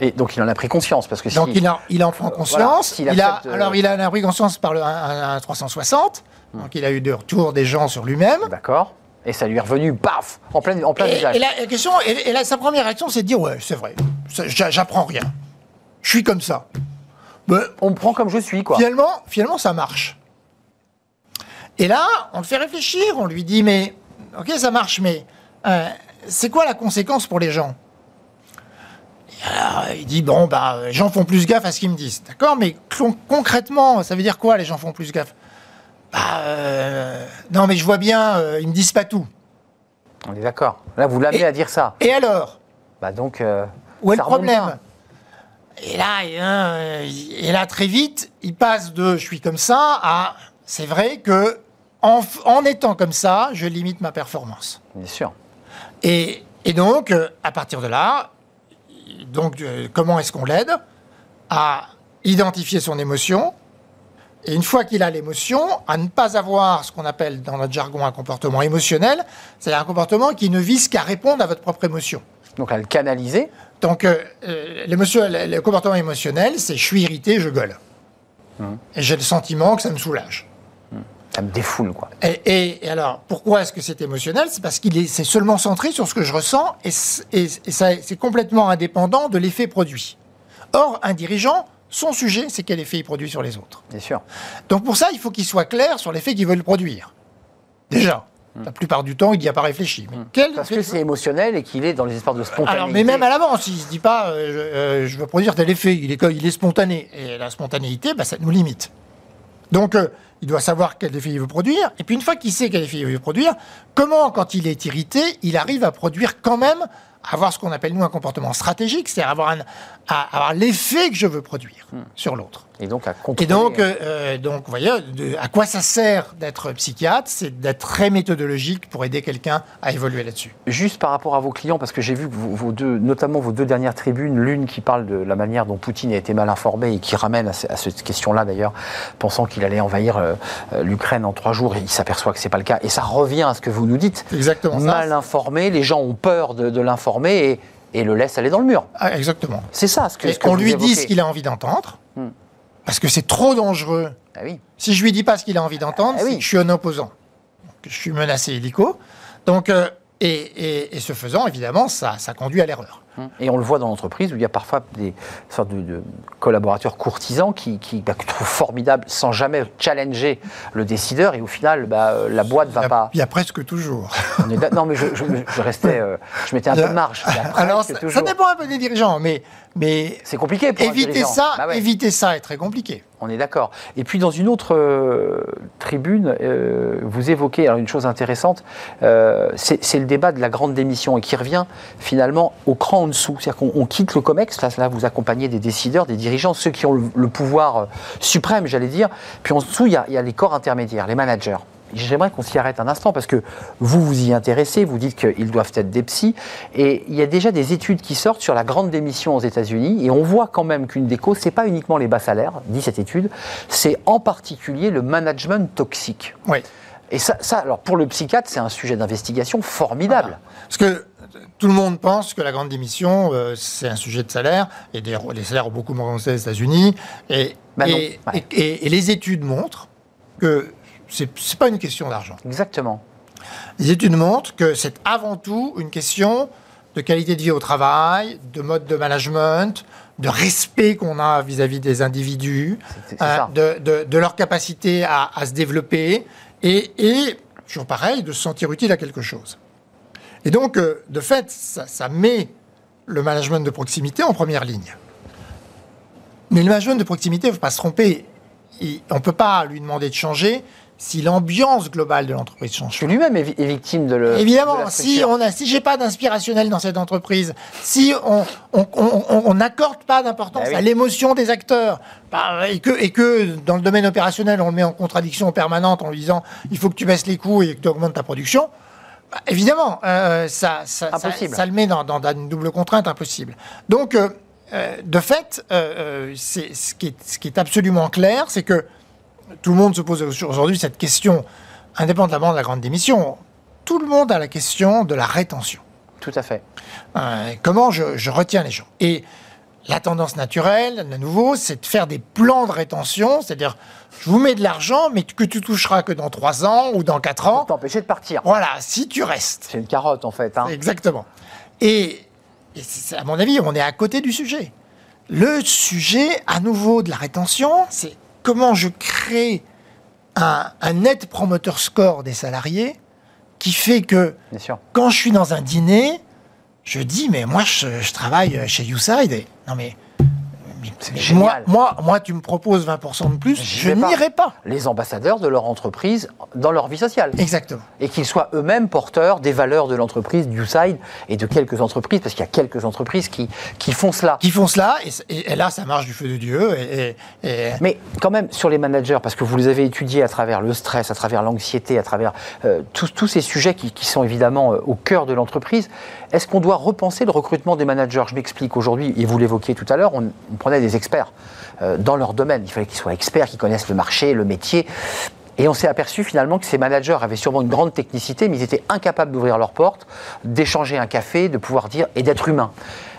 Et donc il en a pris conscience parce que donc il, en, il en prend conscience. il, a, alors il en a pris conscience par le 1, 360. Hmm. Donc il a eu des retours des gens sur lui-même. D'accord. Et ça lui est revenu, paf, en plein, en plein et, Et la question, et, là, sa première réaction, c'est de dire ouais, c'est vrai, j'apprends rien. Je suis comme ça. on me prend comme je suis, quoi. Finalement, finalement, ça marche. Et là, on le fait réfléchir, on lui dit mais, ok, ça marche, mais euh, c'est quoi la conséquence pour les gens? Alors, il dit bon, bah, les gens font plus gaffe à ce qu'ils me disent. D'accord, mais concrètement, ça veut dire quoi, les gens font plus gaffe? Bah, euh, non, mais je vois bien, euh, ils me disent pas tout. On est d'accord. Là, vous l'amenez Et- à dire ça. Et alors? Bah donc. euh, Où est ça le remonte problème? pas. et là, et, hein, et là, très vite, il passe de je suis comme ça à c'est vrai que en, f- en étant comme ça, je limite ma performance. Bien sûr. Et, et donc, euh, à partir de là, donc, euh, comment est-ce qu'on l'aide? À identifier son émotion et une fois qu'il a l'émotion, à ne pas avoir ce qu'on appelle dans notre jargon un comportement émotionnel, c'est-à-dire un comportement qui ne vise qu'à répondre à votre propre émotion. Donc à le canaliser. Donc, euh, euh, le, comportement émotionnel, c'est je suis irrité, je gueule. Et j'ai le sentiment que ça me soulage. Ça me défoule, quoi. Et, et- et alors, pourquoi est-ce que c'est émotionnel? C'est parce qu'il est, c'est seulement centré sur ce que je ressens et, et- et ça, c'est complètement indépendant de l'effet produit. Or, un dirigeant, son sujet, c'est quel effet il produit sur les autres. Bien sûr. Donc pour ça, il faut qu'il soit clair sur l'effet qu'il veut le produire. Déjà. La plupart du temps, il n'y a pas réfléchi. Mais quel- Parce que c'est émotionnel et qu'il est dans les espoirs de spontanéité. alors, mais même à l'avance, il ne se dit pas, euh, je, euh, je veux produire tel effet, il est, il est spontané. Et la spontanéité, bah, ça nous limite. Donc, euh, il doit savoir quel effet il veut produire. Et puis, une fois qu'il sait quel effet il veut produire, comment, quand il est irrité, il arrive à produire quand même, avoir ce qu'on appelle, nous, un comportement stratégique, c'est-à-dire avoir, un- à- avoir l'effet que je veux produire sur l'autre. Et donc à contrôler. Et donc, euh, euh, donc, vous voyez, de- à quoi ça sert d'être psychiatre? C'est d'être très méthodologique pour aider quelqu'un à évoluer là-dessus. Juste par rapport à vos clients, parce que j'ai vu que vos, vos deux, notamment vos deux dernières tribunes, l'une qui parle de la manière dont Poutine a été mal informé et qui ramène à, ce- à cette question-là d'ailleurs, pensant qu'il allait envahir euh, l'Ukraine en trois jours, et il s'aperçoit que c'est pas le cas. Et ça revient à ce que vous nous dites. Exactement ça. Mal informé, les gens ont peur de, de l'informer et, et le laissent aller dans le mur. Ah, exactement. C'est ça ce que, ce que on vous lui dit évoquez. ce qu'il a envie d'entendre, Hmm. Parce que c'est trop dangereux. Ah oui. Si je lui dis pas ce qu'il a envie d'entendre, Ah oui. je suis un opposant. Je suis menacé illico. Donc, euh, et, et- et ce faisant, évidemment, ça, ça conduit à l'erreur. Et on le voit dans l'entreprise où il y a parfois des sortes de, de collaborateurs courtisans qui, qui bah, trouvent formidable sans jamais challenger le décideur et au final bah, euh, la boîte y, va a, pas. il y a presque toujours. On est d'a- non mais je, je- je restais, euh, je mettais un peu de marge. Alors, ça, ça dépend un peu des dirigeants, mais, mais C'est compliqué pour éviter ça, Bah ouais. éviter ça est très compliqué. On est d'accord. Et puis dans une autre euh, tribune, euh, vous évoquez alors une chose intéressante, c'est le débat de la grande démission et qui revient finalement au cran en dessous. C'est-à-dire qu'on on quitte le COMEX, là, là vous accompagnez des décideurs, des dirigeants, ceux qui ont le, le pouvoir euh, suprême, j'allais dire. Puis en dessous, il y, a, il y a les corps intermédiaires, les managers. J'aimerais qu'on s'y arrête un instant parce que vous vous y intéressez, vous dites qu'ils doivent être des psys, et il y a déjà des études qui sortent sur la grande démission aux États-Unis, et on voit quand même qu'une des causes, c'est pas uniquement les bas salaires, dit cette étude, c'est en particulier le management toxique. Oui. Et ça, ça alors pour le psychiatre, c'est un sujet d'investigation formidable. Parce que tout le monde pense que la grande démission, euh, c'est un sujet de salaire, et des, les salaires ont beaucoup augmenté aux États-Unis. Et, Bah non, et, ouais. et- et- et les études montrent que c'est n'est pas une question d'argent. Exactement. Les études montrent que c'est avant tout une question de qualité de vie au travail, de mode de management, de respect qu'on a vis-à-vis des individus, euh, de, de- de leur capacité à, à se développer et, et, toujours pareil, de se sentir utile à quelque chose. Et donc, euh, de fait, ça, ça met le management de proximité en première ligne. Mais le management de proximité, il ne faut pas se tromper. Il- on ne peut pas lui demander de changer si l'ambiance globale de l'entreprise change. Lui-même est, vi- est victime de le. de Évidemment, la si on a, si j'ai pas d'inspirationnel dans cette entreprise, si on n'accorde pas d'importance oui. à l'émotion des acteurs, bah, et que et que dans le domaine opérationnel on le met en contradiction permanente en lui disant il faut que tu baisses les coûts et que tu augmentes ta production, bah, évidemment euh, ça ça, ça Impossible. ça le met dans, dans- dans une double contrainte impossible. Donc euh, euh, de fait, c'est ce qui est ce qui est absolument clair, c'est que tout le monde se pose aujourd'hui cette question, indépendamment de la grande démission. Tout le monde a la question de la rétention. Tout à fait. Comment je, je retiens les gens Et la tendance naturelle, de nouveau, c'est de faire des plans de rétention, c'est-à-dire, je vous mets de l'argent, mais que tu toucheras que dans 3 ans ou dans 4 Pour ans. t'empêcher de partir. Voilà, si tu restes. C'est une carotte en fait. hein. Exactement. Et, à mon avis, on est à côté du sujet. Le sujet, à nouveau, de la rétention, c'est comment je crée un, un net promoteur score des salariés qui fait que Bien sûr. quand je suis dans un dîner, je dis, mais moi, je, je travaille chez YouSide. Et, non, mais, moi, moi, moi, tu me proposes 20% de plus, je n'irai pas. Les ambassadeurs de leur entreprise dans leur vie sociale. Exactement. et qu'ils soient eux-mêmes porteurs des valeurs de l'entreprise, du side et de quelques entreprises, parce qu'il y a quelques entreprises qui, qui font cela. Qui font cela, et, là, ça marche du feu de Dieu. Et, et- et- Mais quand même, sur les managers, parce que vous les avez étudiés à travers le stress, à travers l'anxiété, à travers euh, tous, tous ces sujets qui, qui sont évidemment euh, au cœur de l'entreprise, est-ce qu'on doit repenser le recrutement des managers? Je m'explique aujourd'hui, et vous l'évoquiez tout à l'heure, on, prenait des experts euh, dans leur domaine. Il fallait qu'ils soient experts, qu'ils connaissent le marché, le métier. Et on s'est aperçu finalement que ces managers avaient sûrement une grande technicité, mais ils étaient incapables d'ouvrir leurs portes, d'échanger un café, de pouvoir dire et d'être humain.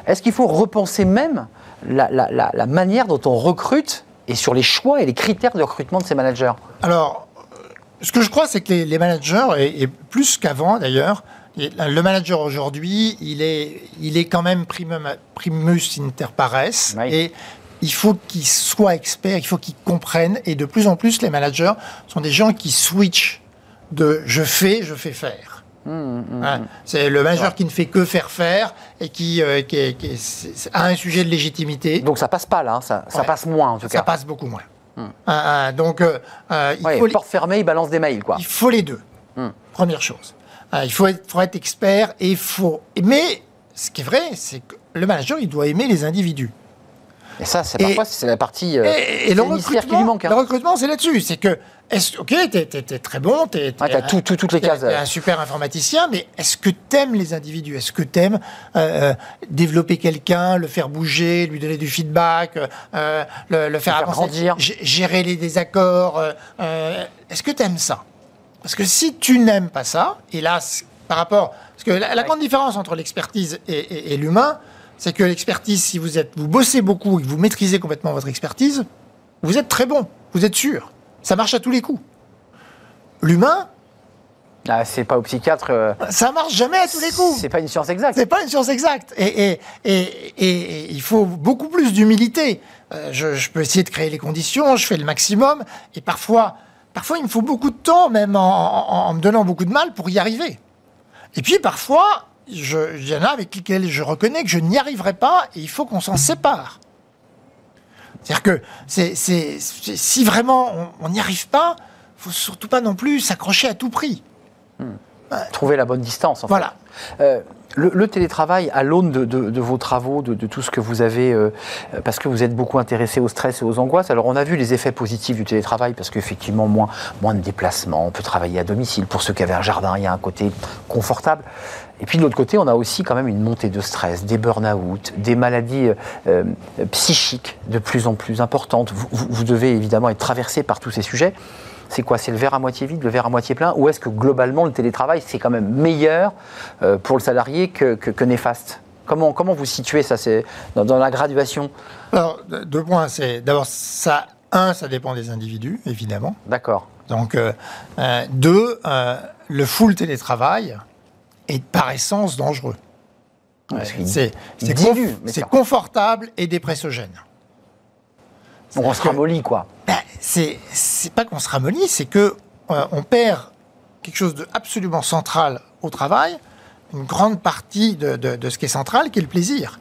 Est-ce qu'il faut repenser même la, manière dont on recrute et sur les choix et les critères de recrutement de ces managers? Alors, ce que je crois, c'est que les, managers, et, plus qu'avant d'ailleurs, le manager aujourd'hui, il est, il est quand même primum- primus inter pares, Oui. et il faut qu'il soit expert, il faut qu'il comprenne, et de plus en plus, les managers sont des gens qui switchent de je fais, je fais faire. Hein, C'est le manager qui ne fait que faire faire et qui, euh, qui- qui- a un sujet de légitimité. Donc ça passe pas là, hein, ça, ça Ouais. passe moins en tout Ça cas. passe beaucoup moins. Hein, donc, euh, euh, il, Ouais, faut les, porte fermée, il balance des mails quoi. il faut les deux. Première chose. Hein, il faut être, faut être expert et il faut. Mais ce qui est vrai, c'est que le manager, il doit aimer les individus. Et ça, c'est parfois c'est la partie. euh, et, le le mystère qui lui recrutement, manque. hein. le recrutement, c'est là-dessus. C'est que, ok, t'es, t'es très bon, t'es, Ouais, un- tout- tout- toutes les t'es- cases, t'es euh. un super informaticien, mais est-ce que t'aimes les individus? Est-ce que t'aimes euh, euh, développer quelqu'un, le faire bouger, lui donner du feedback, euh, le, le faire faire avancer, grandir. gérer les désaccords euh, euh, Est-ce que t'aimes ça? Parce que si tu n'aimes pas ça, et là, c'est- par rapport, parce que la, la grande différence entre l'expertise et, et- et l'humain, c'est que l'expertise, si vous êtes, vous bossez beaucoup et que vous maîtrisez complètement votre expertise, vous êtes très bon, vous êtes sûr, ça marche à tous les coups. L'humain, Ah, c'est pas au psychiatre. euh, ça marche jamais à tous les coups. C'est pas une science exacte. C'est pas une science exacte. Et, et, et, et- et il faut beaucoup plus d'humilité. Euh, je, je peux essayer de créer les conditions, je fais le maximum. Et parfois, parfois il me faut beaucoup de temps, même en, me donnant beaucoup de mal pour y arriver. Et puis parfois, il y en a avec lesquels je reconnais que je n'y arriverai pas et il faut qu'on s'en sépare. C'est-à-dire que si vraiment on- n'y arrive pas, faut surtout pas non plus s'accrocher à tout prix. Trouver la bonne distance. En fait. Voilà. Euh, le, le télétravail, à l'aune de, de- de vos travaux, de, de tout ce que vous avez, euh, parce que vous êtes beaucoup intéressé au stress et aux angoisses, alors on a vu les effets positifs du télétravail, parce qu'effectivement, moins, moins de déplacements, on peut travailler à domicile. Pour ceux qui avaient un jardin, il y a un côté confortable. Et puis de l'autre côté, on a aussi quand même une montée de stress, des burn-out, des maladies euh, euh, psychiques de plus en plus importantes. Vous, vous- vous devez évidemment être traversé par tous ces sujets. C'est quoi? C'est le verre à moitié vide, le verre à moitié plein? Ou est-ce que globalement le télétravail, c'est quand même meilleur euh, pour le salarié que, que- que néfaste? Comment, comment vous situez ça? C'est dans, dans la graduation Alors, de- deux points. C'est d'abord ça. Un, ça dépend des individus, évidemment. D'accord. Donc, euh, euh, deux, le full télétravail est par essence dangereux. C'est confortable et dépressogène. On se ramollit, quoi. Ben, c'est pas qu'on se ramollit, c'est que euh, on perd quelque chose de absolument central au travail, une grande partie de, de- de ce qui est central, qui est le plaisir.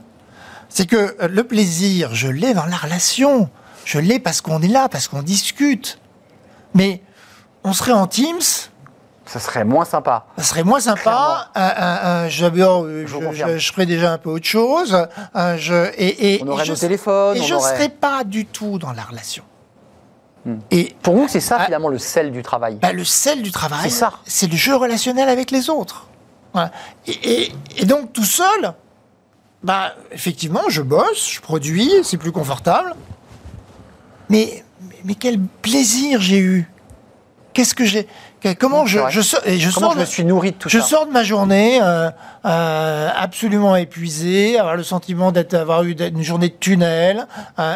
C'est que euh, le plaisir, je l'ai dans la relation, je l'ai parce qu'on est là, parce qu'on discute. Mais on serait en Teams, Ça serait moins sympa. ça serait moins sympa. euh, je, Je ferais déjà un peu autre chose. euh, je, et, et- On et aurait je, nos téléphones, Et on je ne aurait- serais pas du tout dans la relation. Hmm. Et Pour vous, c'est ça finalement le sel du travail. bah, le sel du travail, C'est ça. c'est le jeu relationnel avec les autres. Voilà. Et, et- et donc tout seul, bah, effectivement, je bosse, je produis, c'est plus confortable. Mais, mais, mais quel plaisir j'ai eu Qu'est-ce que j'ai Comment je, je sors, et je Comment sors je me suis nourri de tout je ça sors de ma journée euh, euh, absolument épuisé, avoir le sentiment d'être avoir eu une journée de tunnel. Euh,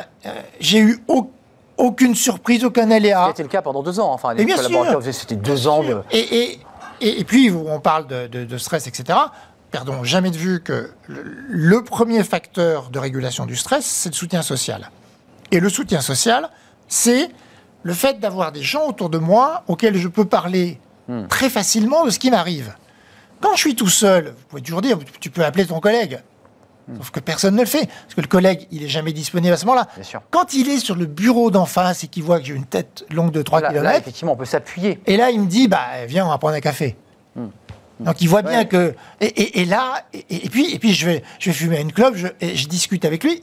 j'ai eu au- aucune surprise, aucun aléa. C'était le cas pendant deux ans. Enfin, les bien collaborateurs c'était deux ans de. Et, et, et, et puis, on parle de, de- de stress, etc. Perdons jamais de vue que le, le premier facteur de régulation du stress, c'est le soutien social. Et le soutien social, c'est le fait d'avoir des gens autour de moi auxquels je peux parler Hmm. très facilement de ce qui m'arrive. Quand je suis tout seul, vous pouvez toujours dire, tu peux appeler ton collègue. Sauf que personne ne le fait. Parce que le collègue, il est jamais disponible à ce moment-là. Quand il est sur le bureau d'en face et qu'il voit que j'ai une tête longue de 3 Là, là, km, effectivement, on peut s'appuyer. et là, il me dit, bah, viens, on va prendre un café. Donc il voit bien. Ouais. que et, et- et là et, et puis et puis je vais je vais fumer une clope je, et je discute avec lui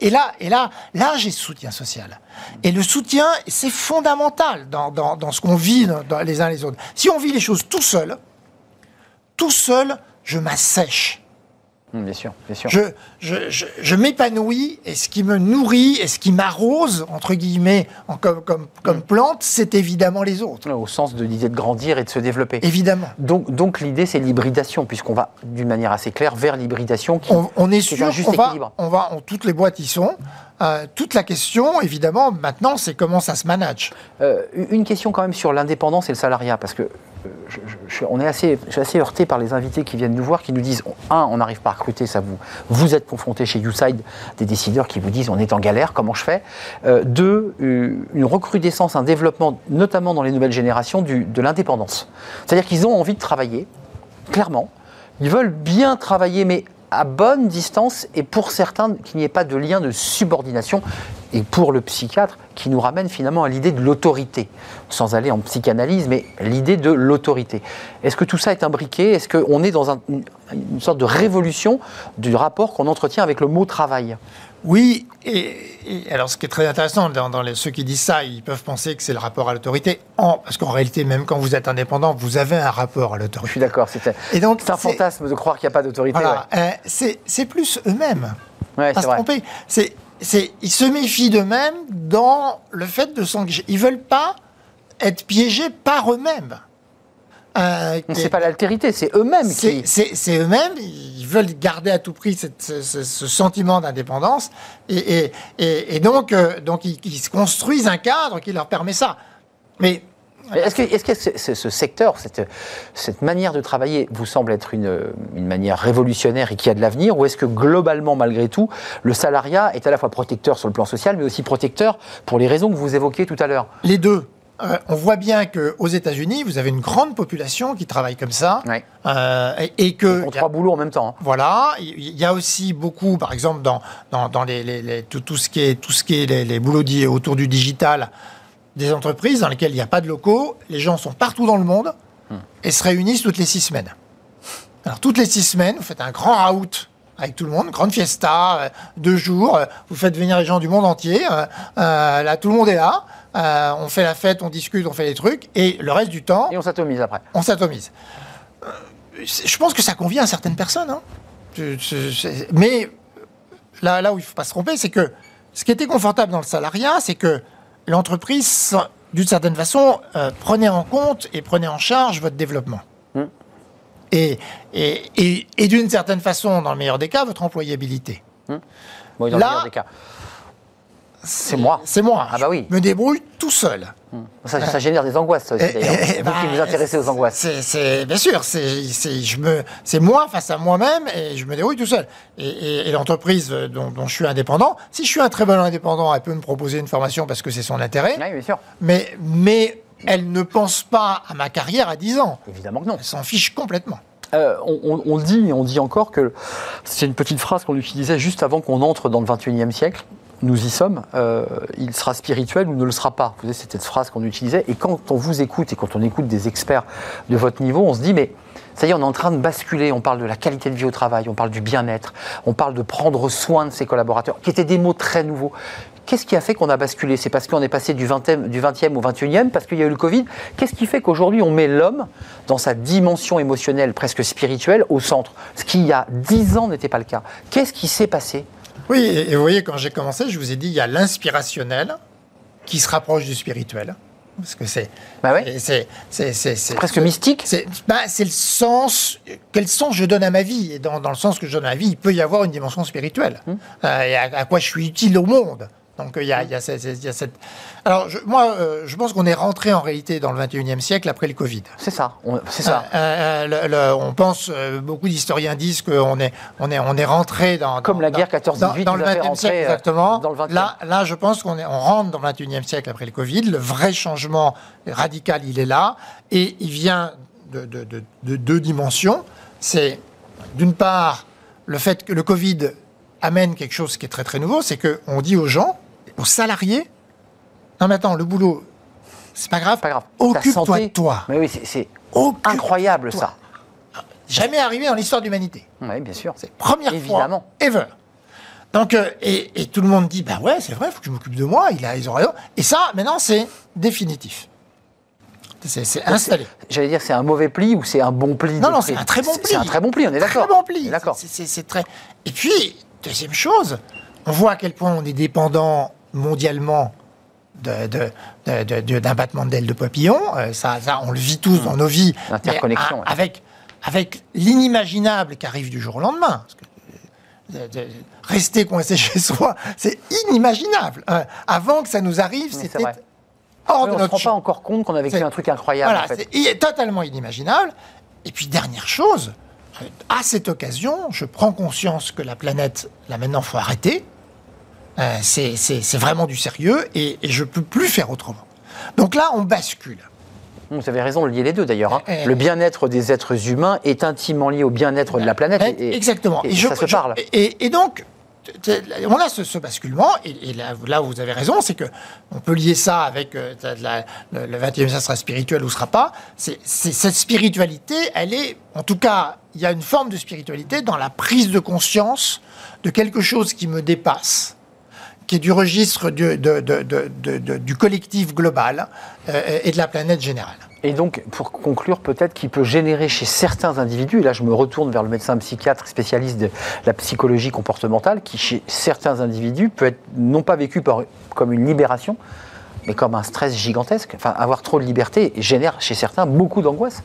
et, là et là là j'ai ce soutien social et le soutien c'est fondamental dans, dans, dans ce qu'on vit dans les uns les autres si on vit les choses tout seul tout seul je m'assèche Hum, bien sûr, bien sûr. je, je, je, je m'épanouis et ce qui me nourrit et ce qui m'arrose, entre guillemets, en, comme, comme, comme plante, c'est évidemment les autres. Au sens de l'idée de grandir et de se développer. Évidemment. Donc, donc l'idée, c'est l'hybridation, puisqu'on va d'une manière assez claire vers l'hybridation qui, On, on est sûr un juste qu'on va, équilibre. on va, on- toutes les boîtes y sont. Euh, toute la question, évidemment, maintenant, c'est comment ça se manage. Euh, une question quand même sur l'indépendance et le salariat, parce que je, on est assez, suis assez heurté par les invités qui viennent nous voir, qui nous disent un, on n'arrive pas à recruter, ça vous, vous êtes confronté chez YouSide des décideurs qui vous disent on est en galère, comment je fais? Euh, Deux, euh, une recrudescence, un développement, notamment dans les nouvelles générations, de l'indépendance. C'est-à-dire qu'ils ont envie de travailler, clairement, ils veulent bien travailler, mais à bonne distance, et pour certains, qu'il n'y ait pas de lien de subordination, et pour le psychiatre, qui nous ramène finalement à l'idée de l'autorité, sans aller en psychanalyse, mais l'idée de l'autorité. Est-ce que tout ça est imbriqué? Est-ce qu'on est dans un- une, sorte de révolution du rapport qu'on entretient avec le mot travail? Oui, et, et alors ce qui est très intéressant dans, dans les- ceux qui disent ça, ils peuvent penser que c'est le rapport à l'autorité, parce qu'en réalité, même quand vous êtes indépendant, vous avez un rapport à Je l'autorité. suis d'accord, c'est un, fantasme de croire qu'il n'y a pas d'autorité. Voilà, euh, c'est c'est plus eux-mêmes. ouais. Ouais, c'est se vrai. tromper. C'est, c'est, ils se méfient d'eux-mêmes dans le fait de s'engager. Ils veulent pas être piégés par eux-mêmes. Euh, C'est pas l'altérité, c'est eux-mêmes c'est, qui. c'est- eux-mêmes, ils veulent garder à tout prix cette- ce, sentiment d'indépendance, et, et- et- et donc, euh, donc ils, ils se construisent un cadre qui leur permet ça. Mais Est-ce que, ce, ce- ce secteur, cette, cette manière de travailler vous semble être une, une manière révolutionnaire et qui a de l'avenir Ou est-ce que globalement, malgré tout, le salariat est à la fois protecteur sur le plan social, mais aussi protecteur pour les raisons que vous évoquiez tout à l'heure? Les deux, euh, on voit bien qu'aux États-Unis, vous avez une grande population qui travaille comme ça, Ouais. euh, et, et que Pour trois boulots en même temps. hein. Voilà, il y a aussi beaucoup, par exemple, dans, dans, dans les, les- les- tout, tout ce qui est, tout ce qui est les, les boulots autour du digital, des entreprises dans lesquelles il n'y a pas de locaux, les gens sont partout dans le monde et se réunissent toutes les six semaines. Alors, toutes les six semaines, vous faites un grand out avec tout le monde, grande fiesta, euh, deux jours, euh, vous faites venir les gens du monde entier, euh, là, tout le monde est là, on fait la fête, on discute, on fait des trucs, et le reste du temps, Et on s'atomise après. on s'atomise. Je pense que ça convient à certaines personnes. hein. Mais là, là où il ne faut pas se tromper, c'est que ce qui était confortable dans le salariat, c'est que l'entreprise, d'une certaine façon, euh, prenait en compte et prenait en charge votre développement. Hmm. Et, et, et- et d'une certaine façon, dans le meilleur des cas, votre employabilité. Bon, dans le Là- meilleur des cas. C'est moi. C'est moi. Ah bah oui. Je me débrouille tout seul. Ça, ça génère des angoisses, ça aussi, Eh, d'ailleurs. eh, C'est vous bah, qui vous intéressez aux angoisses. C'est, c'est- bien sûr, c'est, c'est, je me, c'est moi face à moi-même et je me débrouille tout seul. Et, et- et l'entreprise dont, dont je suis indépendant, si je suis un très bon indépendant, elle peut me proposer une formation parce que c'est son intérêt, Oui, bien sûr. mais, mais elle ne pense pas à ma carrière à 10 ans. Évidemment que non. Elle s'en fiche complètement. Euh, on, on- on dit, on dit encore que c'est une petite phrase qu'on utilisait juste avant qu'on entre dans le 21e siècle. Nous y sommes. euh, il sera spirituel ou ne le sera pas. Vous savez, c'était cette phrase qu'on utilisait. Et quand on vous écoute et quand on écoute des experts de votre niveau, on se dit mais ça y est, on est en train de basculer. On parle de la qualité de vie au travail, on parle du bien-être, on parle de prendre soin de ses collaborateurs, qui étaient des mots très nouveaux. Qu'est-ce qui a fait qu'on a basculé? C'est parce qu'on est passé du 20e, du 20e au 21e, parce qu'il y a eu le Covid? Qu'est-ce qui fait qu'aujourd'hui on met l'homme dans sa dimension émotionnelle, presque spirituelle, au centre? Ce qui, il y a 10 ans, n'était pas le cas. Qu'est-ce qui s'est passé Oui, et, et vous voyez, quand j'ai commencé, je vous ai dit, il y a l'inspirationnel qui se rapproche du spirituel. Parce que c'est. Bah ouais. c'est, c'est, c'est, c'est- Presque mystique C'est bah, c'est le sens, quel sens je donne à ma vie. Et dans, dans le sens que je donne à ma vie, il peut y avoir une dimension spirituelle. Hum. Euh, et à, à quoi je suis utile au monde. Donc il y a, il y a cette- il y a cette. Alors je- moi, euh, je pense qu'on est rentré en réalité dans le 21e siècle après le Covid. C'est ça. on- C'est ça. Euh, euh, le- le- on pense, beaucoup d'historiens disent qu'on est, on est, on est rentré dans. Comme dans- la guerre dans- 14-18 Dans, nous le a fait 20e rentrer, siècle, exactement. dans le 20e. Là, là, je pense qu'on est, on rentre dans le 21e siècle après le Covid. Le vrai changement radical, il est là. Et il vient de, de- de- de deux dimensions. C'est, d'une part, le fait que le Covid amène quelque chose qui est très très nouveau, c'est qu'on dit aux gens, aux salariés, non mais attends, le boulot, c'est pas grave, Pas grave. occupe-toi de toi. Mais oui, c'est- incroyable ça. Jamais arrivé dans l'histoire de l'humanité. Oui, bien sûr. C'est première Évidemment. fois ever. Donc, euh, et, et tout le monde dit, bah ouais, c'est vrai, il faut que je m'occupe de moi, il a, ils ont raison. Et ça, maintenant, c'est définitif. C'est installé. J'allais dire, c'est un mauvais pli ou c'est un bon pli Non, non, c'est un très bon pli. C'est un très bon pli, on est d'accord. Très bon On pli. D'accord. C'est très. Et puis, deuxième chose, on voit à quel point on est dépendant mondialement de- de- de- d'un battement d'ailes de papillon. Euh, ça, ça, on le vit tous dans nos vies. Avec, avec l'inimaginable qui arrive du jour au lendemain. Parce que, euh, rester coincé chez soi, c'est inimaginable. Euh, avant que ça nous arrive, c'est c'était hors Oui, de on ne se notre rend pas encore compte qu'on a vécu un truc incroyable. Voilà, en fait. c'est totalement inimaginable. Et puis, dernière chose, euh, à cette occasion, je prends conscience que la planète, là maintenant, faut arrêter. Euh, c'est- vraiment du sérieux et, et je peux plus faire autrement. Donc là, on bascule. Vous avez raison de lier les deux d'ailleurs. hein. Eh, Le bien-être des êtres humains est intimement lié au bien-être de la planète. Et- et- Exactement. Et, je- ça se je- parle. Et, donc, on a ce, ce basculement, et, là, vous avez raison, c'est que on peut lier ça avec euh, la- le, le 21e siècle sera spirituel ou sera pas. C'est- cette spiritualité, elle est, en tout cas, il y a une forme de spiritualité dans la prise de conscience de quelque chose qui me dépasse qui est du registre du, collectif global euh, et de la planète générale. Et donc, pour conclure, peut-être qu'il peut générer chez certains individus, et là je me retourne vers le médecin psychiatre spécialiste de la psychologie comportementale, qui chez certains individus peut être non pas vécu comme une libération, mais comme un stress gigantesque. Enfin, avoir trop de liberté génère chez certains beaucoup d'angoisse.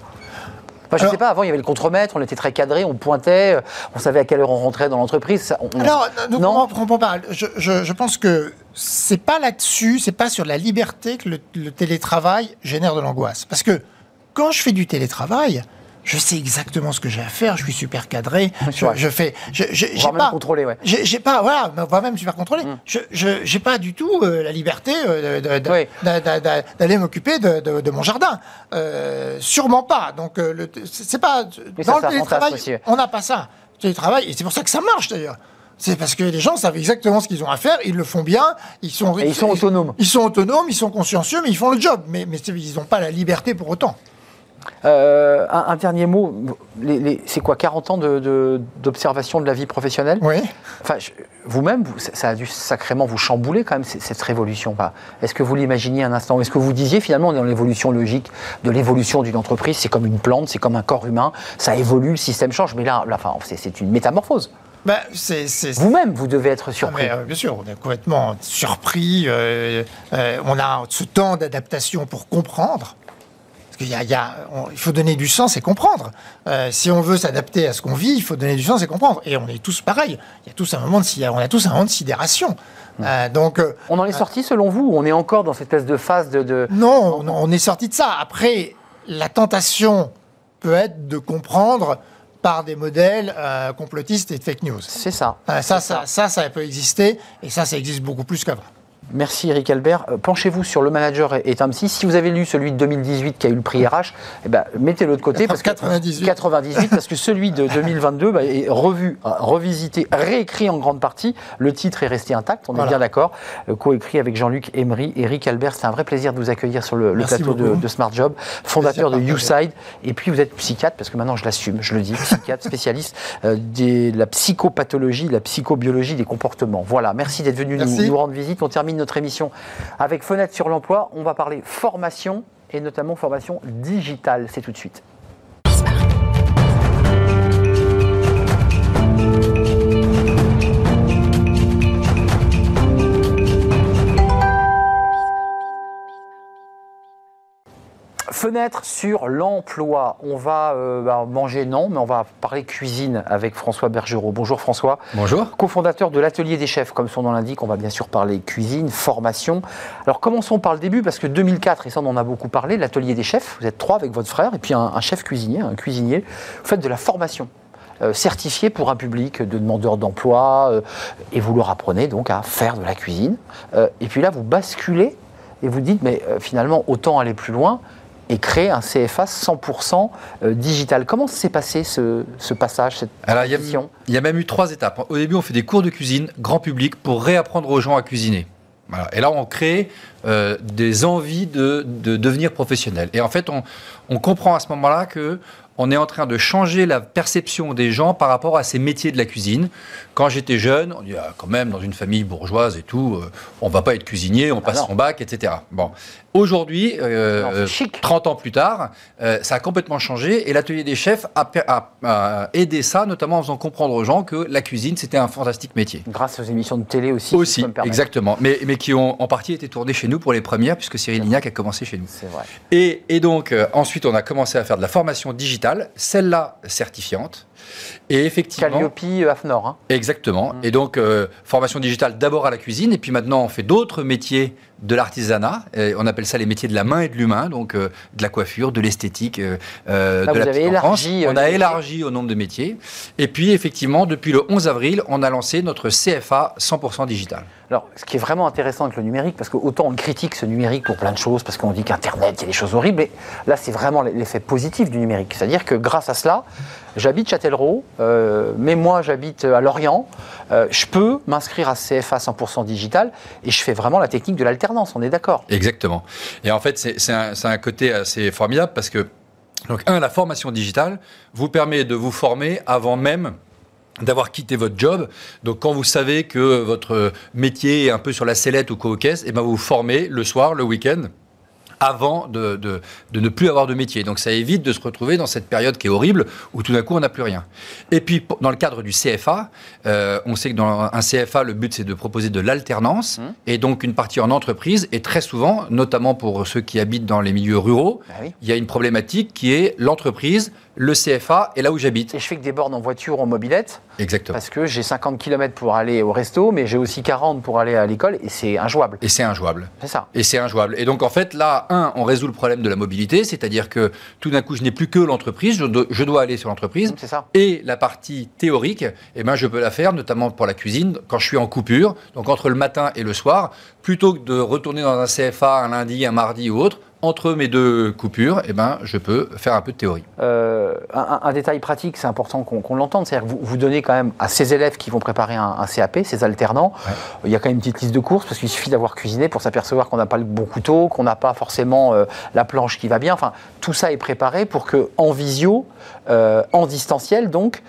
Enfin, je ne sais pas, avant il y avait le contremaître, on était très cadré, on pointait, euh, on savait à quelle heure on rentrait dans l'entreprise. on- on- Alors, ne non, comprends, comprends pas. Je, je- je pense que c'est pas là-dessus, c'est pas sur la liberté que le, le télétravail génère de l'angoisse. Parce que quand je fais du télétravail, je sais exactement ce que j'ai à faire, je suis super cadré, je, je fais, je, je- j'ai même pas, contrôlé, ouais. j'ai pas, voilà, on va même super contrôlé. Mm. Je, j'ai pas du tout euh, la liberté euh, Oui. d'aller m'occuper de, de- de mon jardin. Euh, sûrement pas. Donc, c'est pas ça, dans c'est le télétravail, aussi. on n'a pas ça. Télétravail, et c'est pour ça que ça marche d'ailleurs. C'est parce que les gens savent exactement ce qu'ils ont à faire, ils le font bien, ils sont, Et ils sont autonomes. Ils sont autonomes, ils sont consciencieux, mais ils font le job. Mais, mais ils n'ont pas la liberté pour autant. Euh, un, un dernier mot, c'est quoi, 40 ans de- de- d'observation de, la vie professionnelle? Oui. Enfin, vous-même, vous- ça, a dû sacrément vous chambouler quand même, cette révolution. Enfin, Est-ce que vous l'imaginiez un instant? Est-ce que vous disiez finalement, on est dans l'évolution logique de l'évolution d'une entreprise C'est comme une plante, c'est comme un corps humain, ça évolue, le système change. Mais là, là, enfin, c'est- une métamorphose. C'est- Vous-même, vous devez être Ah, surpris. mais, euh, bien sûr, on est complètement surpris. euh, euh, on a ce temps d'adaptation pour comprendre. Y a, il y a- on- il faut donner du sens et comprendre. Euh, si on veut s'adapter à ce qu'on vit, il faut donner du sens et comprendre. Et on est tous pareils. Il y a tous un moment de, on a tous un moment de sidération. Euh, donc, euh, On en est sorti selon vous ou on est encore dans cette espèce de phase de... de- non, on, on est sorti de ça. Après, la tentation peut être de comprendre par des modèles euh, complotistes et de fake news. C'est ça. Euh, ça, C'est ça, ça, ça peut exister, et ça, ça existe beaucoup plus qu'avant. Merci Eric Albert. Euh, Penchez-vous sur Le Manager un psy. Si vous avez lu celui de 2018 qui a eu le prix RH, eh ben, mettez-le de côté. Parce que, 98. 98, parce que celui de 2022 bah, est revu, euh, revisité, réécrit en grande partie. Le titre est resté intact, on est bien d'accord. Euh, Co-écrit avec Jean-Luc Emery. Eric Albert, c'est un vrai plaisir de vous accueillir sur le, plateau de, Smart Job, fondateur de YouSide. Et puis vous êtes psychiatre, parce que maintenant je l'assume, je le dis, psychiatre, spécialiste euh, de la psychopathologie, de la psychobiologie des comportements. Voilà, merci d'être venu nous, nous rendre visite. On termine notre émission avec Fenêtre sur l'emploi. On va parler formation et notamment formation digitale. C'est tout de suite. Fenêtre sur l'emploi. On va euh, bah, manger, non, mais on va parler cuisine avec François Bergerot. Bonjour François. Bonjour. cofondateur de l'Atelier des chefs, comme son nom l'indique, on va bien sûr parler cuisine, formation. Alors commençons par le début, parce que 2004, et ça on en a beaucoup parlé, l'Atelier des chefs, vous êtes trois avec votre frère, et puis un, un chef cuisinier, un cuisinier, vous faites de la formation. euh, certifiée pour un public de demandeurs d'emploi, euh, et vous leur apprenez donc à faire de la cuisine. Euh, et puis là, vous basculez et vous dites, mais finalement, autant aller plus loin et créer un CFA 100% euh, digital. Comment s'est passé ce, passage, cette Alors, il y, a même eu trois étapes. Au début, on fait des cours de cuisine, grand public, pour réapprendre aux gens à cuisiner. Et là, on crée euh, des envies de, devenir professionnel. Et en fait, on, on comprend à ce moment-là que on est en train de changer la perception des gens par rapport à ces métiers de la cuisine. Quand j'étais jeune, on dit ah, quand même dans une famille bourgeoise et tout, on euh, on va pas être cuisinier, on ah passe son bac, etc. Bon, aujourd'hui, 30 euh, ans plus tard, euh, ça a complètement changé et l'atelier des chefs a, aidé ça, notamment en faisant comprendre aux gens que la cuisine c'était un fantastique métier. Grâce aux émissions de télé aussi. Aussi, exactement, mais, mais qui ont en partie été tournées chez nous pour les premières, puisque Cyril Lignac a commencé chez nous. C'est vrai. Et, et donc ensuite, on a commencé à faire de la formation digitale celle-là certifiante. Et effectivement. Calliope euh, AFNOR. Hein. Exactement. Mm. Et donc, euh, formation digitale d'abord à la cuisine, et puis maintenant, on fait d'autres métiers de l'artisanat. On appelle ça les métiers de la main et de l'humain, donc euh, de la coiffure, de l'esthétique, de la avez élargi, On a élargi au nombre de métiers. Et puis, effectivement, depuis le 11 avril, on a lancé notre CFA 100% digital. Alors, ce qui est vraiment intéressant avec le numérique, parce qu'autant on critique ce numérique pour plein de choses, parce qu'on dit qu'Internet, il y a des choses horribles, mais là, c'est vraiment l'effet positif du numérique. C'est-à-dire que grâce à cela, j'habite Châtellerault, euh, mais moi j'habite à Lorient, euh, je peux m'inscrire à CFA 100% digital et je fais vraiment la technique de l'alternance, on est d'accord Exactement. Et en fait, c'est un, un côté assez formidable parce que, donc, un, la formation digitale vous permet de vous former avant même d'avoir quitté votre job. Donc quand vous savez que votre métier est un peu sur la sellette ou co-caisse, et eh ben vous vous formez le soir, le week-end avant de, de, ne plus avoir de métier. Donc ça évite de se retrouver dans cette période qui est horrible où tout d'un coup on n'a plus rien. Et puis dans le cadre du CFA, euh, on sait que dans un CFA, le but c'est de proposer de l'alternance mmh. et donc une partie en entreprise. Et très souvent, notamment pour ceux qui habitent dans les milieux ruraux, bah il y a une problématique qui est l'entreprise le CFA et là où j'habite. Et je fais que des bornes en voiture ou en mobilette. Exactement. Parce que j'ai 50 km pour aller au resto, mais j'ai aussi 40 pour aller à l'école et c'est injouable. Et c'est injouable. C'est ça. Et c'est injouable. Et donc en fait, là, un, on résout le problème de la mobilité, c'est-à-dire que tout d'un coup, je n'ai plus que l'entreprise, je, dois aller sur l'entreprise. C'est ça. Et la partie théorique, eh ben, je peux la faire, notamment pour la cuisine, quand je suis en coupure, donc entre le matin et le soir, plutôt que de retourner dans un CFA un lundi, un mardi ou autre entre mes deux coupures, eh ben, je peux faire un peu de théorie. Euh, un, détail pratique, c'est important qu'on l'entende, c'est-à-dire que vous, vous, donnez quand même à ces élèves qui vont préparer un, CAP, ces alternants, il y a quand même une petite liste de courses, parce qu'il suffit d'avoir cuisiné pour s'apercevoir qu'on n'a pas le bon couteau, qu'on n'a pas forcément euh, la planche qui va bien. Enfin, tout ça est préparé pour que en visio, euh, en distanciel, donc,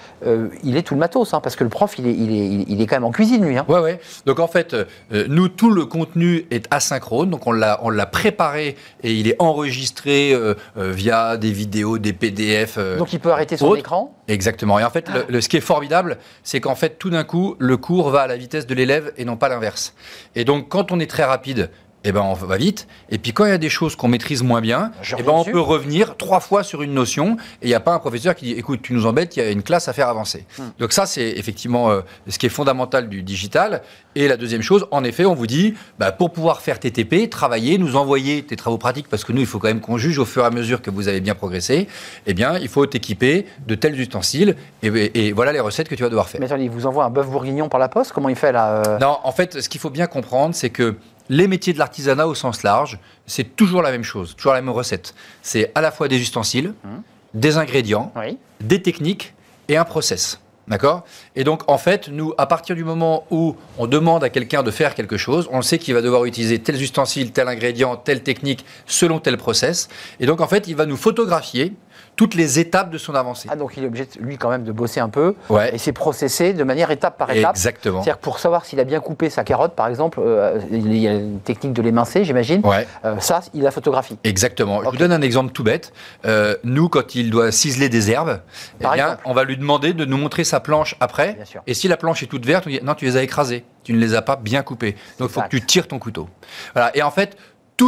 il ait tout le matos, hein, parce que le prof, il est, il est, il est quand même en cuisine, lui. Hein. Ouais, ouais. Donc en fait, nous, tout le contenu est asynchrone, donc on l'a préparé et il est enregistré euh, euh, via des vidéos, des PDF. Euh, Donc il peut arrêter son écran Exactement. Et en fait, le, ce qui est formidable, c'est qu'en fait, tout d'un coup, le cours va à la vitesse de l'élève et non pas l'inverse. Et donc, quand on est très rapide, eh ben on va vite. Et puis quand il y a des choses qu'on maîtrise moins bien, eh ben on peut revenir trois fois sur une notion et il n'y a pas un professeur qui dit écoute, tu nous embêtes, il y a une classe à faire avancer. Hmm. Donc ça, c'est effectivement euh, ce qui est fondamental du digital. Et la deuxième chose, en effet, on vous dit bah, pour pouvoir faire TTP, travailler, nous envoyer tes travaux pratiques, parce que nous, il faut quand même qu'on juge au fur et à mesure que vous avez bien progressé, eh bien, il faut t'équiper de tels ustensiles et, voilà les recettes que tu vas devoir faire. Mais attendez, il vous envoie un bœuf bourguignon par la poste? Comment il fait là euh? Non, en fait, ce qu'il faut bien comprendre, c'est que les métiers de l'artisanat au sens large, c'est toujours la même chose, toujours la même recette. C'est à la fois des ustensiles, mmh. des ingrédients, des techniques et un process. D'accord? Et donc, en fait, nous, à partir du moment où on demande à quelqu'un de faire quelque chose, on sait qu'il va devoir utiliser tels ustensiles, tel ingrédient, telle technique, selon tel process. Et donc, en fait, il va nous photographier toutes les étapes de son avancée. Ah, donc il est obligé, lui, quand même, de bosser un peu. Ouais. Et c'est processé de manière étape par étape. Exactement. C'est-à-dire pour savoir s'il a bien coupé sa carotte, par exemple, euh, il y a une technique de l'émincer, j'imagine. Ouais. Euh, ça, il a photographie. Exactement. Je vous donne un exemple tout bête. Euh, nous, quand il doit ciseler des herbes, eh bien, on va lui demander de nous montrer sa planche après. Bien sûr. Et si la planche est toute verte, on dit non, tu les as écrasées. Tu ne les as pas bien coupées. Donc il faut que tu tires ton couteau. Voilà. Et en fait,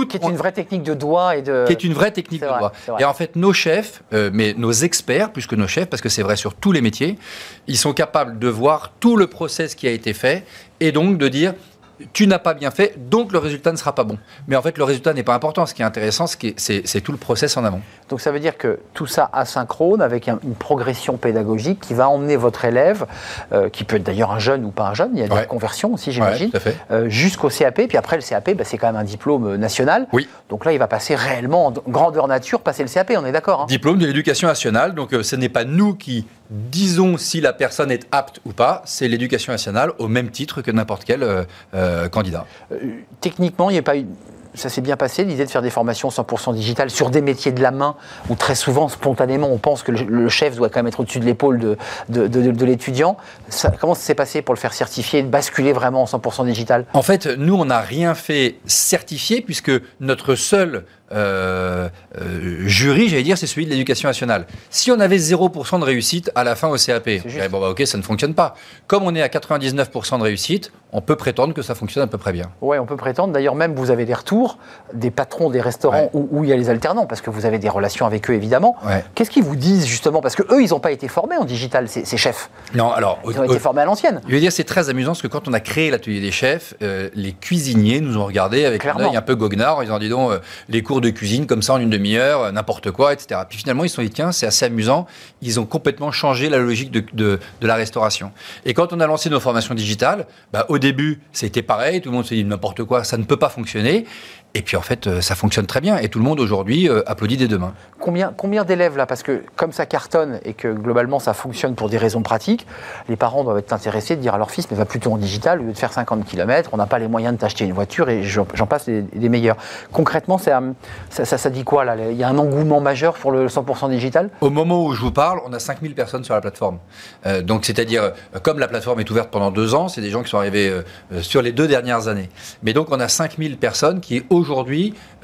qui est une vraie technique de doigt et de. Qui est une vraie technique de doigt. Et en fait, nos chefs, euh, mais nos experts, plus que nos chefs, parce que c'est vrai sur tous les métiers, ils sont capables de voir tout le process qui a été fait et donc de dire tu n'as pas bien fait, donc le résultat ne sera pas bon. Mais en fait, le résultat n'est pas important. Ce qui est intéressant, c'est tout le process en amont. Donc ça veut dire que tout ça asynchrone, avec une progression pédagogique qui va emmener votre élève, euh, qui peut être d'ailleurs un jeune ou pas un jeune, il y a des conversions aussi, j'imagine, euh, jusqu'au CAP. Puis après, le CAP, bah, c'est quand même un diplôme national. Oui. Donc là, il va passer réellement en grandeur nature, passer le CAP, on est d'accord hein Diplôme de l'éducation nationale. Donc euh, ce n'est pas nous qui disons si la personne est apte ou pas, c'est l'éducation nationale au même titre que n'importe quel euh, euh, candidat. Euh, techniquement, il n'y a pas eu ça s'est bien passé, l'idée de faire des formations 100% digitales sur des métiers de la main, où très souvent, spontanément, on pense que le, chef doit quand même être au-dessus de l'épaule de, de, l'étudiant. comment ça s'est passé pour le faire certifier, basculer vraiment en 100% digital? En fait, nous, on n'a rien fait certifier, puisque notre seul euh, euh, jury, j'allais dire, c'est celui de l'éducation nationale. Si on avait 0% de réussite à la fin au CAP, bon, bah, ok, ça ne fonctionne pas. Comme on est à 99% de réussite, on peut prétendre que ça fonctionne à peu près bien. Oui, on peut prétendre. D'ailleurs, même vous avez des retours des patrons des restaurants où, il y a les alternants, parce que vous avez des relations avec eux, évidemment. Qu'est-ce qu'ils vous disent, justement? Parce que eux, ils n'ont pas été formés en digital, ces, chefs. Non, alors. Ils ont été formés à l'ancienne. Je veux dire, c'est très amusant, parce que quand on a créé l'atelier des chefs, euh, les cuisiniers nous ont regardé avec un œil un peu goguenard. Ils ont dit, donc, les cours de cuisine comme ça en une demi-heure, euh, n'importe quoi, etc. Puis finalement, ils se sont dit, tiens, c'est assez amusant. Ils ont complètement changé la logique de, de, la restauration. Et quand on a lancé nos formations digitales, bah, au début, c'était pareil. Tout le monde s'est dit, n'importe quoi, ça ne peut pas fonctionner. Et puis en fait, euh, ça fonctionne très bien et tout le monde aujourd'hui euh, applaudit des deux mains. Combien, combien d'élèves là? Parce que comme ça cartonne et que globalement ça fonctionne pour des raisons pratiques, les parents doivent être intéressés de dire à leur fils mais va plutôt en digital au lieu de faire 50 km, on n'a pas les moyens de t'acheter une voiture et j'en passe des, meilleurs. Concrètement, ça, ça, dit quoi là? Il y a un engouement majeur pour le 100% digital? Au moment où je vous parle, on a 5000 personnes sur la plateforme. Euh, donc c'est-à-dire, comme la plateforme est ouverte pendant deux ans, c'est des gens qui sont arrivés sur les deux dernières années. Mais donc on a 5000 personnes qui aujourd'hui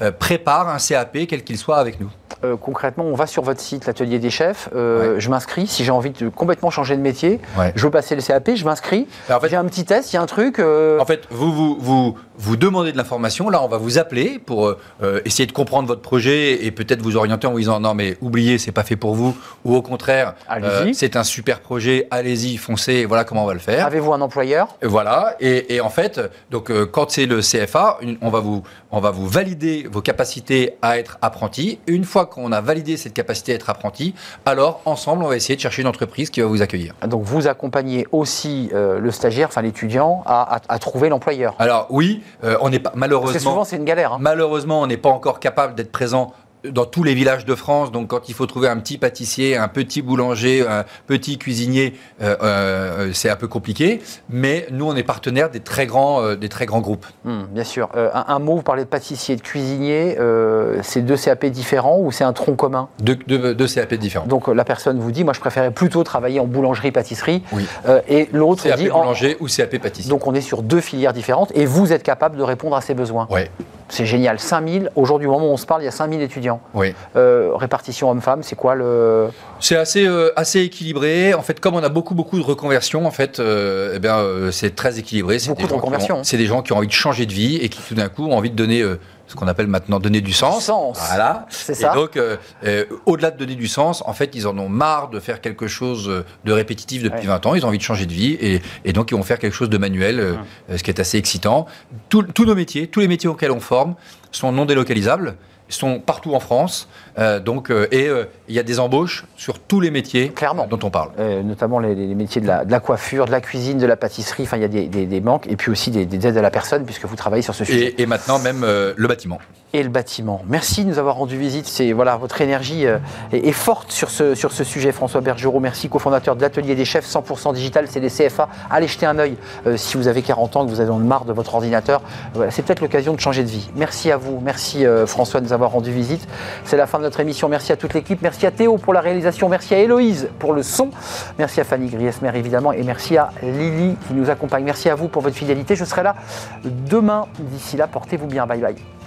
euh, prépare un CAP, quel qu'il soit, avec nous euh, concrètement, on va sur votre site, l'atelier des chefs, euh, je m'inscris, si j'ai envie de complètement changer de métier, je veux passer le CAP, je m'inscris, en fait, j'ai un petit test, il y a un truc... En fait, vous, vous, vous, vous demandez de l'information, là on va vous appeler pour essayer de comprendre votre projet et peut-être vous orienter en vous disant non mais oubliez, c'est pas fait pour vous, ou au contraire, c'est un super projet, allez-y, foncez, voilà comment on va le faire. Avez-vous un employeur? Voilà, et, et, en fait, donc quand c'est le CFA, on va vous, on va vous valider vos capacités à être apprenti. Une fois qu'on a validé cette capacité à être apprenti, alors ensemble, on va essayer de chercher une entreprise qui va vous accueillir. Donc vous accompagnez aussi euh, le stagiaire, enfin l'étudiant, à, trouver l'employeur. Alors oui, euh, on n'est pas malheureusement. Parce souvent c'est une galère. Hein. Malheureusement, on n'est pas encore capable d'être présent dans tous les villages de France, donc quand il faut trouver un petit pâtissier, un petit boulanger, un petit cuisinier, euh, euh, c'est un peu compliqué. Mais nous, on est partenaire des très grands, euh, des très grands groupes. Hmm, bien sûr. Un, mot, vous parlez de pâtissier et de cuisinier. c'est deux CAP différents ou c'est un tronc commun? Deux, CAP différents. Donc la personne vous dit, moi je préférais plutôt travailler en boulangerie-pâtisserie. Oui. et l'autre dit... boulanger ou CAP pâtisserie. Donc on est sur deux filières différentes et vous êtes capable de répondre à ces besoins. Oui. C'est génial. 5000, aujourd'hui, au moment où on se parle, il y a 5000 étudiants. Oui. Euh, répartition homme-femme, c'est quoi le. C'est assez, euh, assez équilibré. En fait, comme on a beaucoup, beaucoup de reconversions, en fait, euh, eh bien, c'est très équilibré. Beaucoup de reconversions. C'est des gens qui ont envie de changer de vie et qui, tout d'un coup, ont envie de donner ce qu'on appelle maintenant donner du sens. sens. Voilà. C'est ça. Et donc, euh, euh, au-delà de donner du sens, en fait, ils en ont marre de faire quelque chose de répétitif depuis 20 ans. Ils ont envie de changer de vie et, et, donc ils vont faire quelque chose de manuel, euh, ce qui est assez excitant. tous nos métiers, tous les métiers auxquels on forme sont non délocalisables sont partout en France. Euh, donc, euh, et euh, il y a des embauches sur tous les métiers Clairement. dont on parle. notamment les, métiers de la, coiffure, de la cuisine, de la pâtisserie. Enfin, il y a des, des, manques. Et puis aussi des, aides à la personne, puisque vous travaillez sur ce sujet. Et, maintenant, même le bâtiment. Et le bâtiment. Merci de nous avoir rendu visite. C'est voilà, votre énergie est, forte sur ce, sur ce sujet. François Bergerot, merci, cofondateur de l'Atelier des chefs 100% digital, c'est des CFA. Allez jeter un œil si vous avez 40 ans, que vous avez marre de votre ordinateur. c'est peut-être l'occasion de changer de vie. Merci à vous. Merci François de nous avoir rendu visite. C'est la fin de notre émission. Merci à toute l'équipe. Merci à Théo pour la réalisation. Merci à Héloïse pour le son. Merci à Fanny Griesmer évidemment. Et merci à Lily qui nous accompagne. Merci à vous pour votre fidélité. Je serai là demain. D'ici là, portez-vous bien. Bye bye.